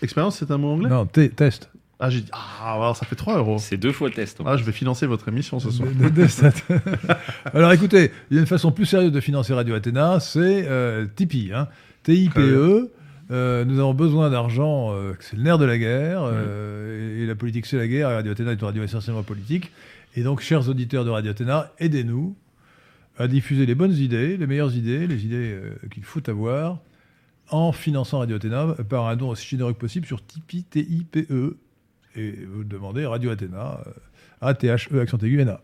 Speaker 2: Expérience, c'est un mot anglais?
Speaker 3: Non, test.
Speaker 2: Ah, j'ai dit. Ah, alors ça fait 3 euros.
Speaker 4: C'est deux fois test. en
Speaker 2: Ah, je vais financer votre émission ce soir.
Speaker 3: De- de- de- cette- Alors écoutez, il y a une façon plus sérieuse de financer Radio Athéna, c'est euh, Tipeee. Hein. TIPE. Euh, nous avons besoin d'argent, euh, c'est le nerf de la guerre, euh, et, et la politique c'est la guerre, et Radio Athéna est une radio essentiellement politique. Et donc, chers auditeurs de Radio Athéna, aidez-nous à diffuser les bonnes idées, les meilleures idées, les idées euh, qu'il faut avoir, en finançant Radio Athéna par un don aussi généreux que possible sur Tipeee, T-I-P-E, et vous demandez Radio Athéna, euh, A-T-H-E, accent aigu, N-A.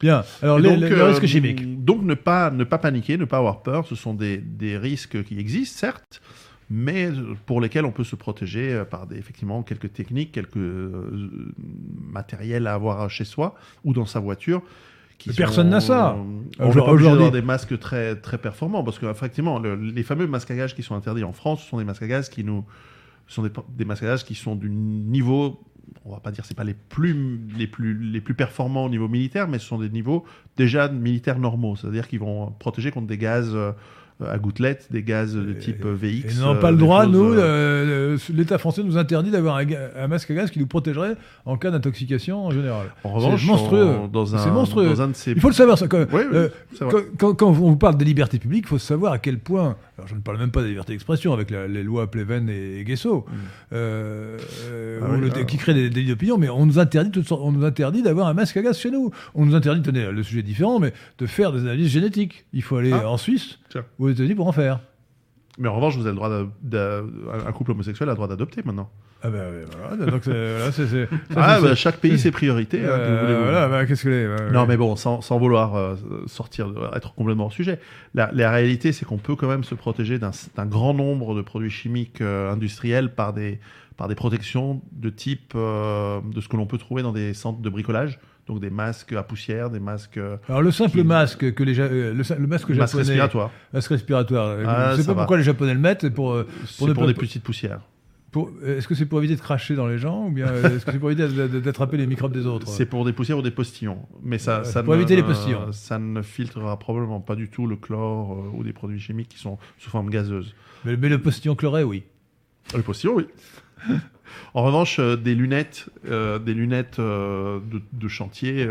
Speaker 3: Bien, alors les,
Speaker 2: donc,
Speaker 3: les- les
Speaker 2: euh,
Speaker 3: risques chimiques.
Speaker 2: Donc ne pas, ne pas paniquer, ne pas avoir peur, ce sont des, des risques qui existent, certes, mais pour lesquels on peut se protéger euh, par des, effectivement quelques techniques, quelques euh, matériels à avoir chez soi ou dans sa voiture. Qui
Speaker 3: personne n'a ça.
Speaker 2: On
Speaker 3: Aujourd'hui-
Speaker 2: pas
Speaker 3: aujourd'hui-
Speaker 2: des masques très, très performants, parce qu'effectivement, les fameux masques à gaz qui sont interdits en France, ce sont des masques à gaz qui nous ce sont des, des qui sont du niveau, on va pas dire c'est pas les plus, les, plus, les plus performants au niveau militaire, mais ce sont des niveaux déjà militaires normaux, c'est-à-dire qu'ils vont protéger contre des gaz euh, à gouttelettes, des gaz de type euh, VX. Euh,
Speaker 3: pas le
Speaker 2: des
Speaker 3: droit, nous,
Speaker 2: euh,
Speaker 3: euh, euh, l'État français nous interdit d'avoir un, masque à gaz qui nous protégerait en cas d'intoxication en général.
Speaker 2: en revanche,
Speaker 3: c'est monstrueux.
Speaker 2: on- dans un,
Speaker 3: C'est monstrueux.
Speaker 2: Dans un de ces...
Speaker 3: Il faut le savoir, ça. Quand,
Speaker 2: Oui,
Speaker 3: euh, quand, quand- quand on vous parle des libertés publiques, il faut savoir à quel point. Alors, je ne parle même pas des libertés d'expression avec la- les lois Pleven et, Guesso, euh, euh,
Speaker 2: Ah
Speaker 3: où
Speaker 2: oui,
Speaker 3: le- qui créent des délits d'opinion, mais on nous interdit toutes sortes- on nous interdit d'avoir un masque à gaz chez nous. On nous interdit, tenez, le sujet est différent, mais de faire des analyses génétiques. Il faut aller
Speaker 2: Ah.
Speaker 3: en Suisse Ou aux États-Unis pour en faire.
Speaker 2: Mais en revanche, vous avez le droit d'a- d'a- un couple homosexuel a le droit d'adopter maintenant.
Speaker 3: Ah ben voilà, donc c'est- voilà, c'est- c'est- ça,
Speaker 2: Ah, bah, chaque pays ses priorités. hein, que
Speaker 3: Euh, voilà, bah, qu'est-ce que les. ouais,
Speaker 2: Non, mais bon, sans, sans vouloir euh, sortir, être complètement hors sujet, la, la réalité, c'est qu'on peut quand même se protéger d'un d'un grand nombre de produits chimiques euh, industriels par des, par des protections de type euh, de ce que l'on peut trouver dans des centres de bricolage, donc des masques à poussière, des masques, euh,
Speaker 3: Alors le simple
Speaker 2: qui-
Speaker 3: masque que les Ja- euh, le, masque japonais, masque respiratoire. euh,
Speaker 2: Ah,
Speaker 3: je sais
Speaker 2: ça
Speaker 3: pas
Speaker 2: va.
Speaker 3: pourquoi les Japonais le mettent. Pour, euh,
Speaker 2: C'est
Speaker 3: ne
Speaker 2: pour
Speaker 3: pas-
Speaker 2: des petites poussières.
Speaker 3: pour- est-ce que c'est pour éviter de cracher dans les gens ou bien est-ce que c'est pour éviter d'attraper les microbes des autres?
Speaker 2: C'est pour des poussières ou des postillons. Mais ça,
Speaker 3: Euh,
Speaker 2: ça
Speaker 3: pour
Speaker 2: ne,
Speaker 3: éviter les postillons.
Speaker 2: Ça ne filtrera probablement pas du tout le chlore euh, ou des produits chimiques qui sont sous forme gazeuse.
Speaker 3: mais, mais le postillon chloré, oui.
Speaker 2: Le postillon, oui. en revanche, euh, des lunettes, euh, des lunettes euh, de, de chantier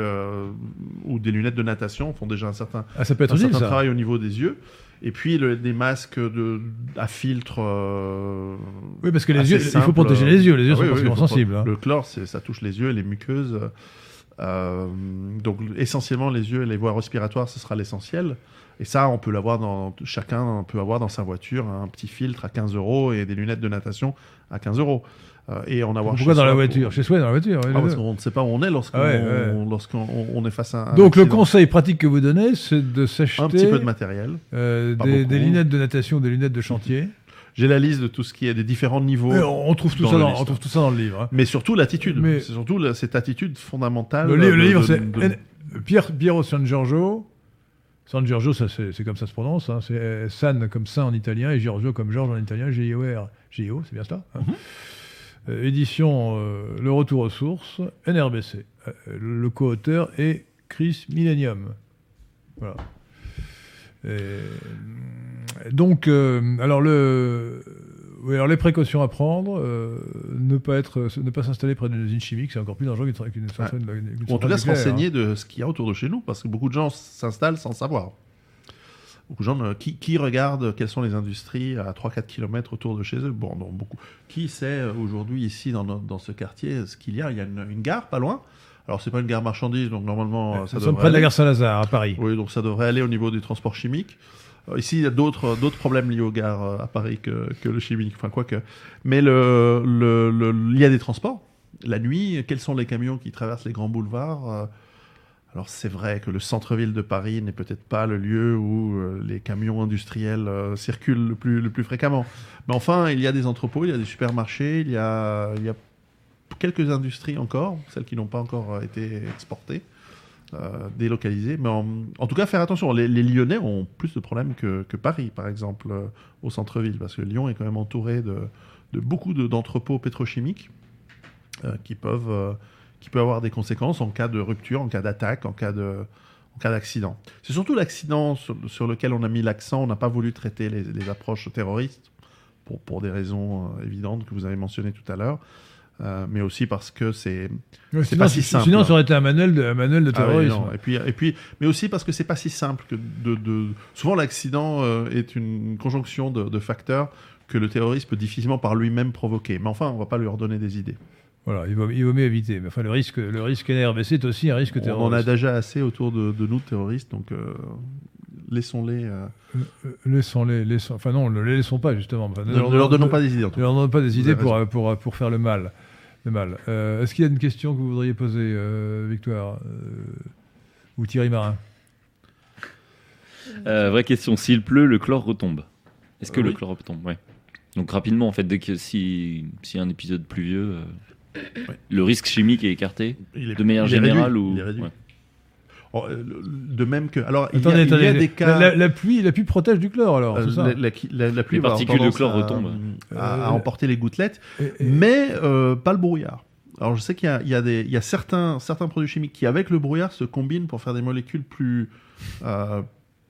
Speaker 2: ou des lunettes de natation font déjà un certain,
Speaker 3: Ah, ça peut être
Speaker 2: un
Speaker 3: utile
Speaker 2: certain
Speaker 3: ça.
Speaker 2: travail au niveau des yeux. Et puis le- des masques de, à filtre. euh,
Speaker 3: Oui, parce que les yeux, il faut protéger les yeux. Les yeux
Speaker 2: Ah
Speaker 3: sont
Speaker 2: oui,
Speaker 3: particulièrement sensibles. hein.
Speaker 2: Le chlore, ça touche les yeux et les muqueuses. Euh, donc essentiellement les yeux et les voies respiratoires, ce sera l'essentiel. Et ça, on peut l'avoir dans chacun peut avoir dans sa voiture un petit filtre à 15 euros et des lunettes de natation à 15 euros. Euh, et en avoir
Speaker 3: Pourquoi
Speaker 2: chez
Speaker 3: dans la
Speaker 2: soi
Speaker 3: voiture?
Speaker 2: pour-
Speaker 3: Chez soi, dans la voiture. oui,
Speaker 2: Ah, parce qu'on ne sait pas où on est lorsqu'on
Speaker 3: Ouais,
Speaker 2: est face à un
Speaker 3: Donc le conseil pratique que vous donnez, c'est de s'acheter
Speaker 2: un petit peu de matériel.
Speaker 3: euh, des, lunettes de natation, des lunettes de chantier.
Speaker 2: J'ai la liste de tout ce qui est des différents niveaux.
Speaker 3: On, trouve tout
Speaker 2: dans
Speaker 3: ça
Speaker 2: la
Speaker 3: dans, on trouve tout ça dans le livre. hein.
Speaker 2: Mais surtout l'attitude.
Speaker 3: Mais-
Speaker 2: C'est surtout la- cette attitude fondamentale.
Speaker 3: Le, le
Speaker 2: de-
Speaker 3: livre, c'est
Speaker 2: de-
Speaker 3: N- Pier- Piero San Giorgio. San Giorgio, c'est comme ça se prononce. hein. C'est euh, San comme Saint en italien et Giorgio comme Georges en italien. G-I-O-R. G-I-O, c'est bien ça hein.
Speaker 2: Mhm.
Speaker 3: Euh, Édition euh, Le Retour aux Sources, NRBC. Euh, le co-auteur est Chris Millennium. Voilà. Et, donc, euh, alors le. Oui, alors les précautions à prendre, euh, ne pas être, ne pas s'installer près d'une usine chimique, c'est encore plus dangereux qu'une centrale- qu'une
Speaker 2: Ou en tout
Speaker 3: centrale
Speaker 2: cas, se
Speaker 3: hein.
Speaker 2: renseigner de ce qu'il y a autour de chez nous, parce que beaucoup de gens s'installent sans savoir. Beaucoup de gens ne- qui, qui regardent quelles sont les industries à 3-4 km autour de chez eux? Bon, non, beaucoup. Qui sait euh, aujourd'hui, ici, dans, dans ce quartier, ce qu'il y a? Il y a une, une gare pas loin. Alors, c'est pas une gare marchandise, donc normalement, euh, ça
Speaker 3: Nous sommes
Speaker 2: devrait
Speaker 3: près de la gare Saint-Lazare, à Paris.
Speaker 2: Oui, donc ça devrait aller au niveau du transport chimique. Euh, Ici, il y a d'autres d'autres problèmes liés aux gares euh, à Paris que, que le chimique, enfin quoi que. Mais le, le, le- il y a des transports. La nuit, quels sont les camions qui traversent les grands boulevards Euh, Alors c'est vrai que le centre-ville de Paris n'est peut-être pas le lieu où euh, les camions industriels euh, circulent le plus, fréquemment. Mais enfin, il y a des entrepôts, il y a des supermarchés, il y a, quelques industries encore, celles qui n'ont pas encore euh, été exportées délocalisés. Mais en, tout cas, faire attention. Les, Lyonnais ont plus de problèmes que, Paris, par exemple, au centre-ville, parce que Lyon est quand même entouré de, beaucoup de- d'entrepôts pétrochimiques qui peuvent qui peuvent avoir des conséquences en cas de rupture, en cas d'attaque, en cas de en cas d'accident. C'est surtout l'accident sur, sur lequel on a mis l'accent. On n'a pas voulu traiter les, les approches terroristes pour, pour des raisons euh, évidentes que vous avez mentionnées tout à l'heure. Euh, mais aussi parce que c'est
Speaker 3: Ouais,
Speaker 2: C'est
Speaker 3: sinon,
Speaker 2: pas si
Speaker 3: sinon,
Speaker 2: simple.
Speaker 3: ça aurait été un manuel de, un manuel de
Speaker 2: ah oui,
Speaker 3: terrorisme.
Speaker 2: et puis et puis mais aussi parce que c'est pas si simple que de, de... souvent l'accident euh, est une conjonction de, de facteurs que le terroriste peut difficilement par lui-même provoquer mais enfin on va pas lui redonner des idées
Speaker 3: Voilà, il vaut, il vaut mieux éviter. Mais enfin, le risque, le risque NRBC est aussi un risque
Speaker 2: on
Speaker 3: terroriste.
Speaker 2: en a déjà assez autour de, de nous terroristes donc euh, laissons-les euh,
Speaker 3: Euh, Laissons-les, laissons, enfin non, ne les laissons pas justement. Enfin,
Speaker 2: ne, ne leur donnons pas des idées en tout
Speaker 3: Ne leur donnons pas des idées pour, pour, pour faire le mal. Le mal. Euh, Est-ce qu'il y a une question que vous voudriez poser, euh, Victoire euh, ou Thierry Marin?
Speaker 4: Euh, vraie question, s'il pleut, le chlore retombe. Est-ce que
Speaker 2: Euh,
Speaker 4: le
Speaker 2: oui.
Speaker 4: chlore retombe? Ouais. Donc rapidement, en fait, dès que si, si un épisode pluvieux, euh,
Speaker 2: Ouais.
Speaker 4: le risque chimique est écarté,
Speaker 2: Il est-
Speaker 4: de manière
Speaker 2: il est réduit,
Speaker 4: générale ou
Speaker 2: il est réduit.
Speaker 4: Ouais.
Speaker 2: Oh, euh, de même que alors il y a-
Speaker 3: Attendez,
Speaker 2: il y a,
Speaker 3: attendez.
Speaker 2: des cas
Speaker 3: La, la pluie, la pluie protège du chlore alors,
Speaker 2: euh,
Speaker 3: ça
Speaker 2: la, la- la- la pluie
Speaker 4: Les particules de chlore
Speaker 2: à-
Speaker 4: retombent.
Speaker 2: à, à
Speaker 3: Euh,
Speaker 2: emporter les gouttelettes
Speaker 3: Et- et-
Speaker 2: mais euh, pas le brouillard. Alors je sais qu'il y a, il y a des, il y a certains, certains produits chimiques qui, avec le brouillard, se combinent pour faire des molécules plus, euh,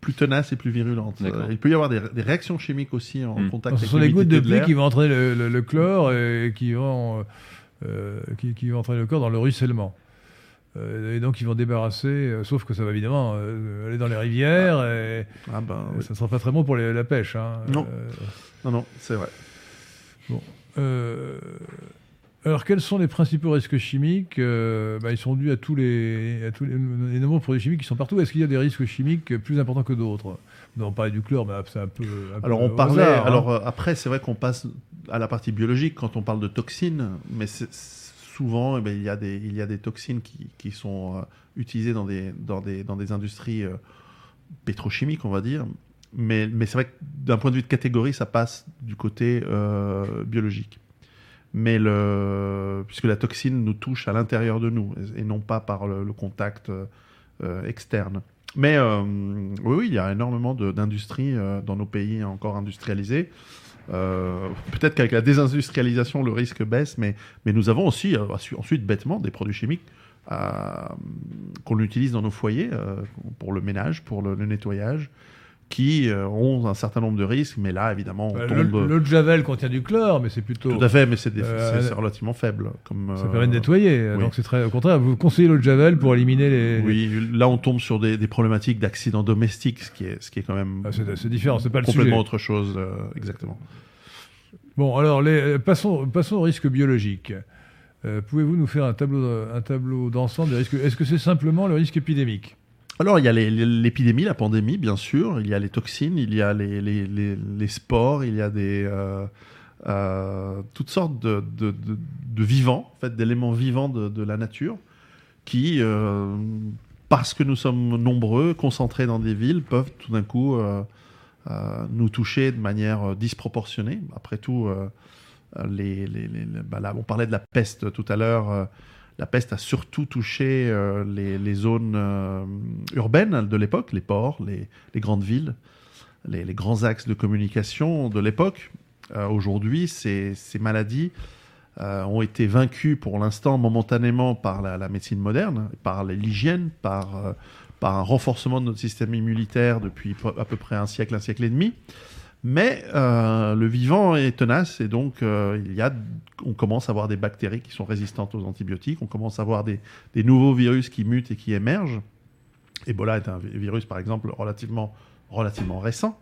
Speaker 2: plus tenaces et plus virulentes. Il peut y avoir des, des réactions chimiques aussi en
Speaker 4: Hmm.
Speaker 2: contact
Speaker 3: ce
Speaker 2: avec
Speaker 3: sont les gouttes de
Speaker 2: l'humidité
Speaker 3: pluie qui vont entraîner le, le- le chlore et qui vont, qui, qui vont entraîner le chlore dans le ruissellement. Euh, et donc ils vont débarrasser, euh, sauf que ça va évidemment euh, aller dans les rivières et,
Speaker 2: Ah ben,
Speaker 3: et
Speaker 2: oui.
Speaker 3: ça ne sera pas très bon pour les- la pêche. hein.
Speaker 2: Non.
Speaker 3: Euh,
Speaker 2: Non, non, c'est vrai.
Speaker 3: Euh, alors, quels sont les principaux risques chimiques Euh, bah, Ils sont dus à tous les, à tous les, les nombreux produits chimiques qui sont partout. Est-ce qu'il y a des risques chimiques plus importants que d'autres? On parlait du chlore, mais c'est un peu. un peu
Speaker 2: Alors on parlait.
Speaker 3: hein.
Speaker 2: alors euh, après, c'est vrai qu'on passe à la partie biologique quand on parle de toxines, mais souvent, eh ben, il y a des, il y a des toxines qui, qui sont euh, utilisées dans des, dans des, dans des industries euh, pétrochimiques, on va dire. Mais, mais c'est vrai que d'un point de vue de catégorie, ça passe du côté euh, biologique. Mais le, puisque la toxine nous touche à l'intérieur de nous et, non pas par le, le contact externe. Mais euh, oui, oui, il y a énormément d'industries euh, dans nos pays encore industrialisés. Euh, Peut-être qu'avec la désindustrialisation, le risque baisse, mais, mais nous avons aussi ensu- ensuite bêtement des produits chimiques qu'on utilise dans nos foyers pour le ménage, pour le nettoyage, qui euh, ont un certain nombre de risques, mais là, évidemment, on
Speaker 3: Euh,
Speaker 2: tombe...
Speaker 3: le- L'eau de Javel contient du chlore, mais c'est plutôt.
Speaker 2: Tout à fait, mais c'est des-
Speaker 3: Euh,
Speaker 2: relativement faible. Comme,
Speaker 3: Ça
Speaker 2: euh,
Speaker 3: permet de nettoyer.
Speaker 2: oui.
Speaker 3: Donc, c'est très. Au contraire, vous conseillez l'eau de Javel pour éliminer les. les-
Speaker 2: Oui, là on tombe sur des, des problématiques d'accidents domestiques, ce qui est, ce qui est quand même
Speaker 3: Ah, c'est différent, c'est pas le
Speaker 2: complètement
Speaker 3: sujet.
Speaker 2: autre chose, euh, exactement.
Speaker 3: Bon, alors, les, passons, passons au risque biologique. Euh, Pouvez-vous nous faire un tableau, un tableau d'ensemble des risques? Est-ce que c'est simplement le risque épidémique?
Speaker 2: Alors, il y a l'épidémie, la pandémie, bien sûr. Il y a les toxines, il y a les, sports, il y a des, euh, euh, toutes sortes de, vivants, en fait, d'éléments vivants de, la nature qui, euh, parce que nous sommes nombreux, concentrés dans des villes, peuvent tout d'un coup nous toucher de manière disproportionnée. Après tout, les, bah on parlait de la peste tout à l'heure. La peste a surtout touché euh, les, zones euh, urbaines de l'époque, les ports, les, grandes villes, les, grands axes de communication de l'époque. Euh, Aujourd'hui, ces, maladies ont été vaincues pour l'instant momentanément par la, médecine moderne, par l'hygiène, par, un renforcement de notre système immunitaire depuis à peu près un siècle, un siècle et demi. Mais euh, le vivant est tenace et donc euh, il y a, on commence à avoir des bactéries qui sont résistantes aux antibiotiques, on commence à avoir des, des nouveaux virus qui mutent et qui émergent. Ebola est un vi- virus par exemple relativement, relativement récent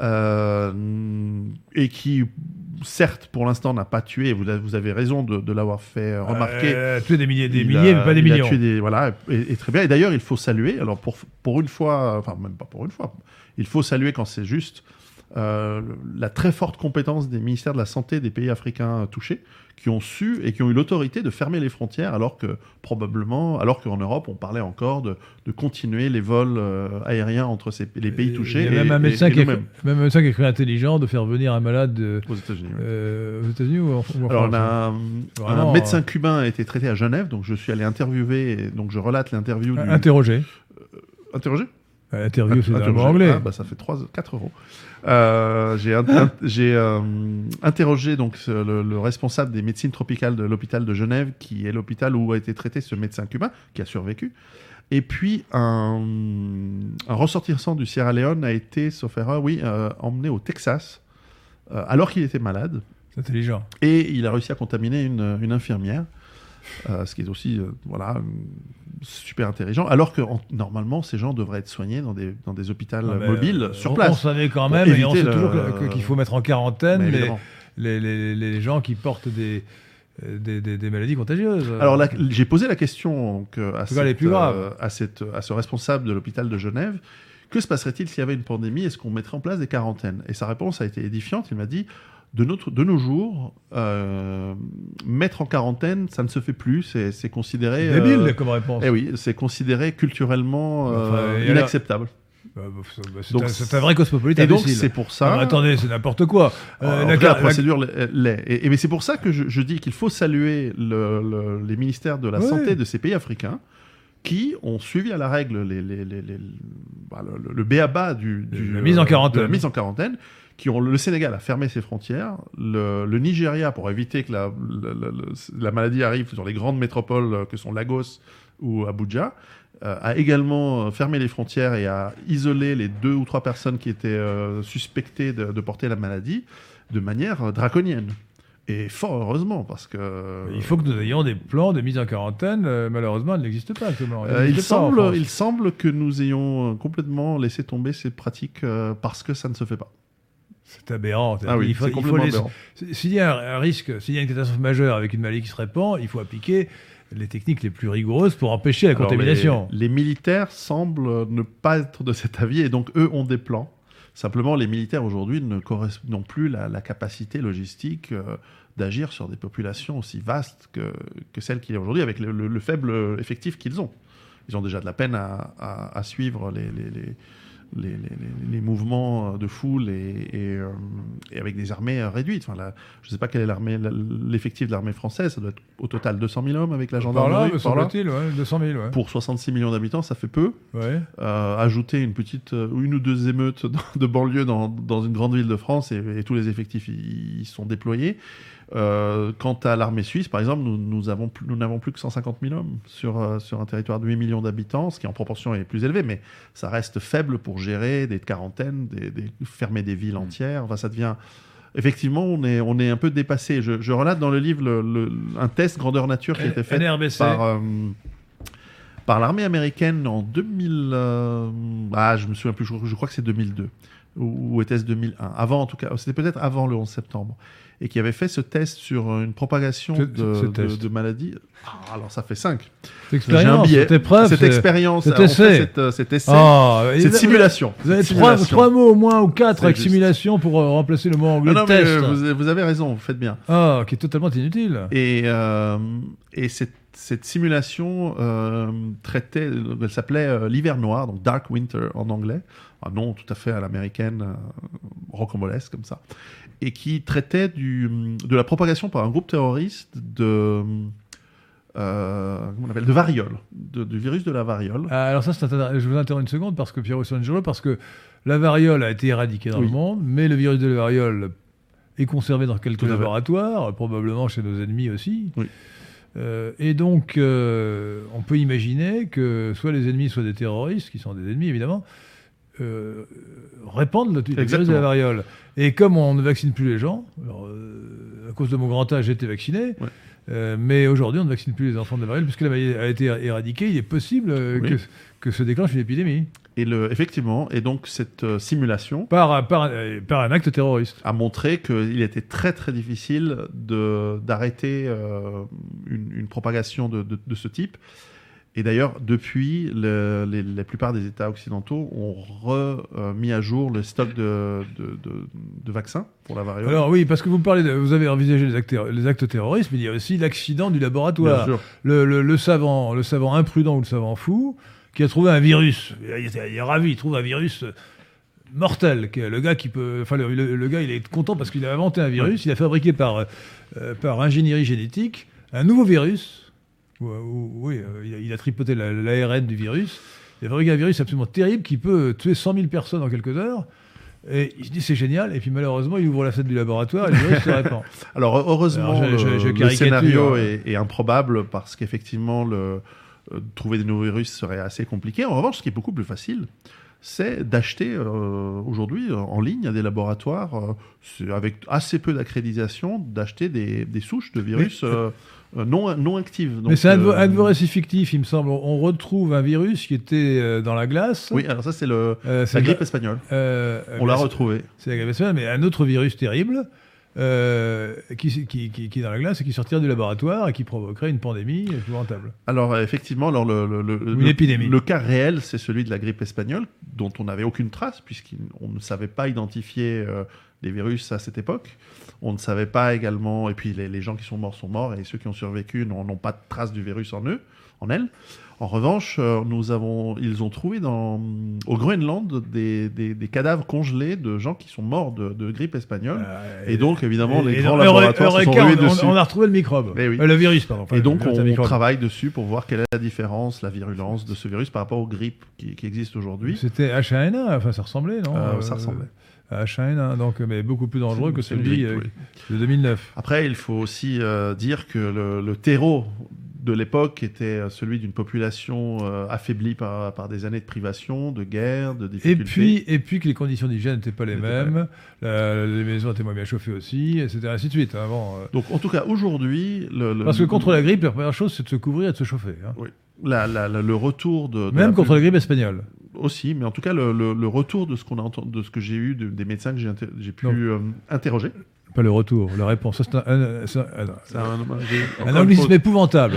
Speaker 2: euh, et qui certes pour l'instant n'a pas tué, vous, a- vous avez raison de, de l'avoir fait remarquer.
Speaker 3: Euh, tuer des milliers, des
Speaker 2: Il
Speaker 3: milliers,
Speaker 2: a-
Speaker 3: mais pas des
Speaker 2: il a
Speaker 3: millions.
Speaker 2: tué des- voilà, et, et très bien. Et d'ailleurs, il faut saluer. Alors pour pour une fois, enfin même pas pour une fois, il faut saluer quand c'est juste euh, la très forte compétence des ministères de la santé des pays africains euh, touchés, qui ont su et qui ont eu l'autorité de fermer les frontières, alors que probablement, alors qu'en Europe, on parlait encore de, de continuer les vols euh, aériens entre ces, les pays touchés.
Speaker 3: Il y a même
Speaker 2: et-
Speaker 3: un médecin
Speaker 2: et
Speaker 3: qui
Speaker 2: nous-mêmes,
Speaker 3: même un médecin qui a cru intelligent de faire venir un malade euh,
Speaker 2: aux États-Unis. oui.
Speaker 3: euh, aux États-Unis ou en, ou
Speaker 2: Alors, on a un,
Speaker 3: Vraiment,
Speaker 2: un médecin cubain a été traité à Genève, donc je suis allé interviewer, et donc je relate l'interview du.
Speaker 3: Interroger. Interview, c'est dans le
Speaker 2: Interroger.
Speaker 3: mot anglais.
Speaker 2: Ah, bah, ça fait 3, 4 euros. Euh, j'ai euh, interrogé donc le, le responsable des médecines tropicales de l'hôpital de Genève, qui est l'hôpital où a été traité ce médecin cubain, qui a survécu. Et puis, un, un ressortissant du Sierra Leone a été, sauf erreur, oui, euh, emmené au Texas, alors qu'il était malade.
Speaker 3: C'est intelligent.
Speaker 2: Et il a réussi à contaminer une, une infirmière, euh, ce qui est aussi euh, voilà, super intelligent. Alors que en- normalement, ces gens devraient être soignés dans des, dans des hôpitaux
Speaker 3: Ah,
Speaker 2: mobiles
Speaker 3: euh,
Speaker 2: sur
Speaker 3: on-
Speaker 2: place.
Speaker 3: On savait quand même, et on sait
Speaker 2: le-
Speaker 3: toujours qu'il faut mettre en quarantaine les, les, les- les gens qui portent des, des, des- des maladies contagieuses.
Speaker 2: Alors j'ai posé la question donc, cette,
Speaker 3: plus
Speaker 2: euh, à, cette, à ce responsable de l'hôpital de Genève. Que se passerait-il s'il y avait une pandémie? Est-ce qu'on mettrait en place des quarantaines? Et sa réponse a été édifiante. Il m'a dit de, notre, de nos jours, euh, mettre en quarantaine, ça ne se fait plus. C'est considéré.
Speaker 3: Débile
Speaker 2: euh,
Speaker 3: comme réponse.
Speaker 2: eh oui, c'est considéré culturellement euh,
Speaker 3: Enfin,
Speaker 2: inacceptable.
Speaker 3: Bah, bah, c'est- un- vrai cosmopolite
Speaker 2: Et donc, c'est pour ça.
Speaker 3: attendez, c'est n'importe quoi.
Speaker 2: En
Speaker 3: la
Speaker 2: procédure l'est. l'est. Et, et mais c'est pour ça que je, je dis qu'il faut saluer le- le- les ministères de la santé de ces pays africains qui ont suivi à la règle les, les, les- les- bah, le, le béaba du,
Speaker 3: De
Speaker 2: du-
Speaker 3: la mise en quarantaine.
Speaker 2: de la mise en quarantaine, qui ont le Sénégal a fermé ses frontières, le, le Nigeria pour éviter que la, la- la- la- la maladie arrive sur les grandes métropoles euh, que sont Lagos ou Abuja, euh, a également euh, fermé les frontières et a isolé les deux ou trois personnes qui étaient euh, suspectées de, de porter la maladie de manière draconienne. Et fort heureusement, parce que...
Speaker 3: Il faut que nous ayons des plans de mise en quarantaine. euh, malheureusement, elles n'existent pas actuellement.
Speaker 2: Euh, il, semble,
Speaker 3: France.
Speaker 2: il semble que nous ayons complètement laissé tomber ces pratiques euh, parce que ça ne se fait pas.
Speaker 3: C'est aberrant.
Speaker 2: Ah oui,
Speaker 3: il faut, il
Speaker 2: aberrant.
Speaker 3: S'il y a un, risque, s'il y a une catastrophe majeure avec une maladie qui se répand, il faut appliquer les techniques les plus rigoureuses pour empêcher la
Speaker 2: Alors,
Speaker 3: contamination.
Speaker 2: Les, les militaires semblent ne pas être de cet avis et donc eux ont des plans. Simplement, les militaires aujourd'hui n'ont plus la, la capacité logistique euh, d'agir sur des populations aussi vastes que, que celles qu'il y a aujourd'hui, avec le, le- le faible effectif qu'ils ont. Ils ont déjà de la peine à, à- à suivre les, les, les- les- les- les- les mouvements de foule et, et, euh, et avec des armées euh, réduites. Enfin, la- je ne sais pas quel est l'armée- l'effectif de l'armée française, ça doit être au total 200 000 hommes avec la
Speaker 3: Par
Speaker 2: gendarmerie.
Speaker 3: là, me
Speaker 2: par là.
Speaker 3: semble-t-il, ouais, 200 000. Ouais.
Speaker 2: Pour 66 millions d'habitants, ça fait peu.
Speaker 3: Ouais.
Speaker 2: Euh, ajouter une petite, une ou deux émeutes de banlieue dans, dans une grande ville de France et, et tous les effectifs y, y sont déployés. Euh, quant à l'armée suisse, par exemple, nous nous avons plus- nous n'avons plus que 150 000 hommes sur, euh, sur un territoire de 8 millions d'habitants, ce qui en proportion est plus élevé, mais ça reste faible pour gérer des quarantaines, des, des- fermer des villes entières. Enfin, ça devient effectivement, on est, on est un peu dépassé. Je, je relate dans le livre le- le- un test grandeur nature qui a été fait
Speaker 3: NRBC.
Speaker 2: par, euh, par l'armée américaine en 2000. euh, ah, je me souviens plus, je, je crois que c'est 2002. Ou, ou était-ce 2001 Avant, en tout cas. C'était peut-être avant le 11 septembre. Et qui avait fait ce test sur une propagation de, de- maladies. Ah, alors, ça fait 5.
Speaker 3: Cette
Speaker 2: J'ai un
Speaker 3: expérience,
Speaker 2: billet.
Speaker 3: cette épreuve,
Speaker 2: cette expérience,
Speaker 3: cet essai.
Speaker 2: cette, euh, cet essai,
Speaker 3: Ah, et
Speaker 2: cette simulation.
Speaker 3: Vous avez trois, mots au moins ou quatre avec
Speaker 2: juste.
Speaker 3: simulation pour euh, remplacer le mot anglais
Speaker 2: Non, non, mais,
Speaker 3: test.
Speaker 2: euh, vous, vous avez raison, vous faites bien.
Speaker 3: Ah, qui est totalement inutile.
Speaker 2: Et, euh, et cette, cette simulation euh, traitait, elle s'appelait euh, l'hiver noir, donc Dark Winter en anglais, un nom tout à fait à l'américaine, euh, rocambolesque comme ça, et qui traitait du, de la propagation par un groupe terroriste de, euh, comment on appelle, de variole, de- du virus de la variole.
Speaker 3: Ah, Alors ça, je vous interromps une seconde parce que Pierre Sangelo, parce que la variole a été éradiquée dans
Speaker 2: Oui.
Speaker 3: le monde, mais le virus de la variole est conservé dans quelques laboratoires, probablement chez nos ennemis aussi.
Speaker 2: Oui.
Speaker 3: Euh, et donc, euh, on peut imaginer que soit les ennemis, soit des terroristes, qui sont des ennemis évidemment, euh, répandent le, le virus de la variole. Et comme on ne vaccine plus les gens, alors, à cause de mon grand âge, j'ai été vacciné,
Speaker 2: Ouais.
Speaker 3: euh, mais aujourd'hui, on ne vaccine plus les enfants de la variole, puisque la maladie a été éradiquée, il est possible euh,
Speaker 2: Oui.
Speaker 3: que, que se déclenche une épidémie
Speaker 2: Et le, effectivement, et donc cette euh, simulation
Speaker 3: par, par, euh, par un acte terroriste.
Speaker 2: a montré qu'il était très très difficile de- d'arrêter euh, une, une propagation de, de- de ce type. Et d'ailleurs, depuis, le- les, la plupart des États occidentaux ont remis à jour le stock de, de- vaccins pour la variole.
Speaker 3: Alors oui, parce que vous parlez, de- vous avez envisagé les actes, les actes terroristes, mais il y a aussi l'accident du
Speaker 2: Bien
Speaker 3: laboratoire.
Speaker 2: sûr.
Speaker 3: Le, le- le savant, le savant imprudent ou le savant fou qui a trouvé un virus. Il est, il est ravi, il trouve un virus mortel. qui est Le gars qui peut, enfin le, gars, il est content parce qu'il a inventé un virus. Il a fabriqué par euh, par ingénierie génétique un nouveau virus. Ou- ou- oui, euh, il, a, il a tripoté la- l'ARN du virus. Il a fabriqué un virus absolument terrible qui peut tuer 100 000 personnes en quelques heures. Et il se dit c'est génial. Et puis malheureusement, il ouvre la fenêtre du laboratoire et le virus se répand.
Speaker 2: Alors heureusement,
Speaker 3: Alors, je- je-
Speaker 2: le,
Speaker 3: je
Speaker 2: le
Speaker 3: caricature,
Speaker 2: scénario
Speaker 3: hein.
Speaker 2: est, est improbable parce qu'effectivement, le, euh, trouver des nouveaux virus serait assez compliqué. En revanche, ce qui est beaucoup plus facile, c'est d'acheter euh, aujourd'hui en ligne à des laboratoires euh, avec assez peu d'accréditation, d'acheter des, des souches de virus
Speaker 3: Mais-
Speaker 2: non, non actives.
Speaker 3: Mais c'est un,
Speaker 2: euh,
Speaker 3: un de vos récits fictifs, il me semble. On retrouve un virus qui était dans la glace.
Speaker 2: Oui, alors ça, c'est le,
Speaker 3: Euh,
Speaker 2: la grippe espagnole.
Speaker 3: euh,
Speaker 2: On l'a retrouvé.
Speaker 3: C'est la grippe espagnole, mais un autre virus terrible euh, qui, qui, qui- qui est dans la glace et qui sortirait du laboratoire et qui provoquerait une pandémie épouvantable.
Speaker 2: Alors euh, effectivement, alors le, le, le,
Speaker 3: Une
Speaker 2: le-
Speaker 3: épidémie.
Speaker 2: le cas réel, c'est celui de la grippe espagnole, dont on n'avait aucune trace, puisqu'on ne savait pas identifier euh, les virus à cette époque. On ne savait pas également, et puis les, les gens qui sont morts sont morts, et ceux qui ont survécu n'ont n'ont pas de trace du virus en eux, en elles. En revanche, euh, nous avons, ils ont trouvé dans, au Groenland des, des, des cadavres congelés de gens qui sont morts de, de grippe espagnole.
Speaker 3: Euh,
Speaker 2: Et donc, évidemment, les
Speaker 3: et
Speaker 2: grands laboratoires se sont
Speaker 3: on,
Speaker 2: dessus.
Speaker 3: on a retrouvé le microbe.
Speaker 2: Eh oui.
Speaker 3: Euh, le virus, pardon. pas
Speaker 2: Et donc, on, travaille dessus pour voir quelle est la différence, la virulence de ce virus par rapport aux grippes qui, qui existent aujourd'hui.
Speaker 3: C'était H1N1, enfin ça ressemblait, non
Speaker 2: Euh, ça ressemblait.
Speaker 3: à H1N1, donc, mais beaucoup plus dangereux que celui
Speaker 2: grippe, oui.
Speaker 3: de 2009.
Speaker 2: Après, il faut aussi dire que le, le terreau de l'époque était euh, celui d'une population euh, affaiblie par, par des années de privation, de guerre, de
Speaker 3: Et
Speaker 2: difficultés.
Speaker 3: puis, et puis que les conditions d'hygiène n'étaient pas les mêmes, la- les maisons étaient moins bien chauffées aussi, etc. Ainsi de suite. hein, bon, euh.
Speaker 2: Donc, en tout cas, aujourd'hui, le, le-
Speaker 3: Parce que contre la grippe, la première chose, c'est de se couvrir et de se chauffer. hein.
Speaker 2: la- la- la- le retour de, de
Speaker 3: Même contre la grippe espagnole.
Speaker 2: aussi, mais en tout cas, le, le- le retour de ce qu'on a entendu, de ce que j'ai eu de- des médecins que j'ai pu euh, interroger.
Speaker 3: Pas le retour, la réponse. C'est un, un- c'est un- un-
Speaker 2: C'est un, j'ai-
Speaker 3: un
Speaker 2: encore une
Speaker 3: anglicisme épouvantable.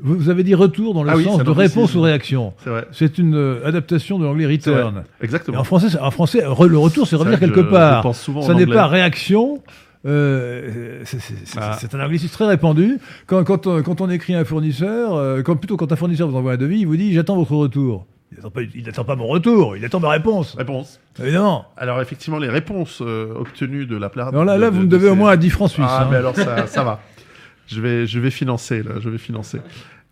Speaker 3: Vous, avez dit retour dans le
Speaker 2: Ah oui,
Speaker 3: sens de réponse ou réaction.
Speaker 2: C'est vrai.
Speaker 3: C'est une euh, adaptation de l'anglais return. Et
Speaker 2: Exactement.
Speaker 3: en français, en français, re- le retour, c'est revenir quelque
Speaker 2: je-
Speaker 3: part.
Speaker 2: Je pense souvent
Speaker 3: Ça
Speaker 2: en
Speaker 3: n'est
Speaker 2: anglais.
Speaker 3: pas réaction. euh, c'est- c'est c'est-
Speaker 2: Ah.
Speaker 3: c'est un anglicisme très répandu. Quand, quand, on- quand on écrit à un fournisseur, euh, quand, plutôt quand un fournisseur vous envoie un devis, il vous dit j'attends votre retour. Il n'attend pas, il pas mon retour, il attend ma réponse.
Speaker 2: Réponse.
Speaker 3: Évidemment.
Speaker 2: Alors effectivement, les réponses euh, obtenues de la part.
Speaker 3: Alors là, là
Speaker 2: de-
Speaker 3: vous me
Speaker 2: de
Speaker 3: devez au moins à 10 francs suisses.
Speaker 2: Ah,
Speaker 3: hein.
Speaker 2: mais alors ça, ça va. Je vais, je vais financer là, je vais financer.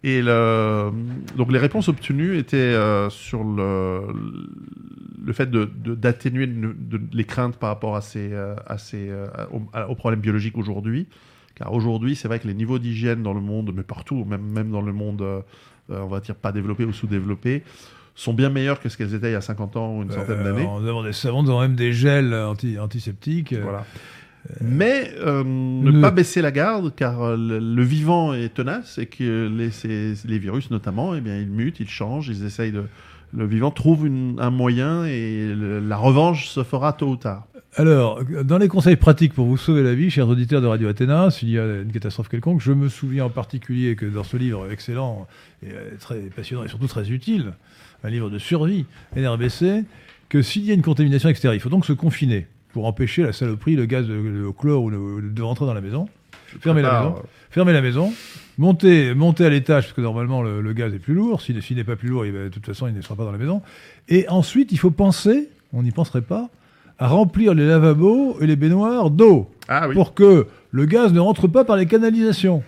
Speaker 2: Et le, donc les réponses obtenues étaient euh, sur le, le fait de de- d'atténuer de, de- les craintes par rapport à ces, euh, à ces, euh, à- aux problèmes biologiques aujourd'hui. Car aujourd'hui, c'est vrai que les niveaux d'hygiène dans le monde, mais partout, même, même dans le monde, euh, euh, on va dire pas développé ou sous-développé, sont bien meilleurs que ce qu'elles étaient il y a 50 ans ou une centaine
Speaker 3: Euh,
Speaker 2: d'années.
Speaker 3: Nous avons des savons, nous avons même des gels anti, antiseptiques. euh,
Speaker 2: Voilà. Mais euh, ne
Speaker 3: le-
Speaker 2: pas baisser la garde, car euh, le, le vivant est tenace et que les, ces- les virus, notamment, eh bien, ils mutent, ils changent, ils essayent de. Le vivant trouve une- un moyen et le- la revanche se fera tôt ou tard.
Speaker 3: Alors, dans les conseils pratiques pour vous sauver la vie, chers auditeurs de Radio Athéna, s'il y a une catastrophe quelconque, je me souviens en particulier que dans ce livre excellent et euh, très passionnant et surtout très utile, un livre de survie, NRBC, que s'il y a une contamination extérieure, il faut donc se confiner pour empêcher la saloperie, le gaz, de, le chlore ou le- de rentrer dans la maison. Fermez la maison. Fermez la maison, montez, montez à l'étage, parce que normalement le, le gaz est plus lourd. S'il s'il n'est pas plus lourd, il de toute façon, il ne sera pas dans la maison. Et ensuite, il faut penser, on n'y penserait pas, à remplir les lavabos et les baignoires d'eau
Speaker 2: Ah oui,
Speaker 3: pour que le gaz ne rentre pas par les canalisations.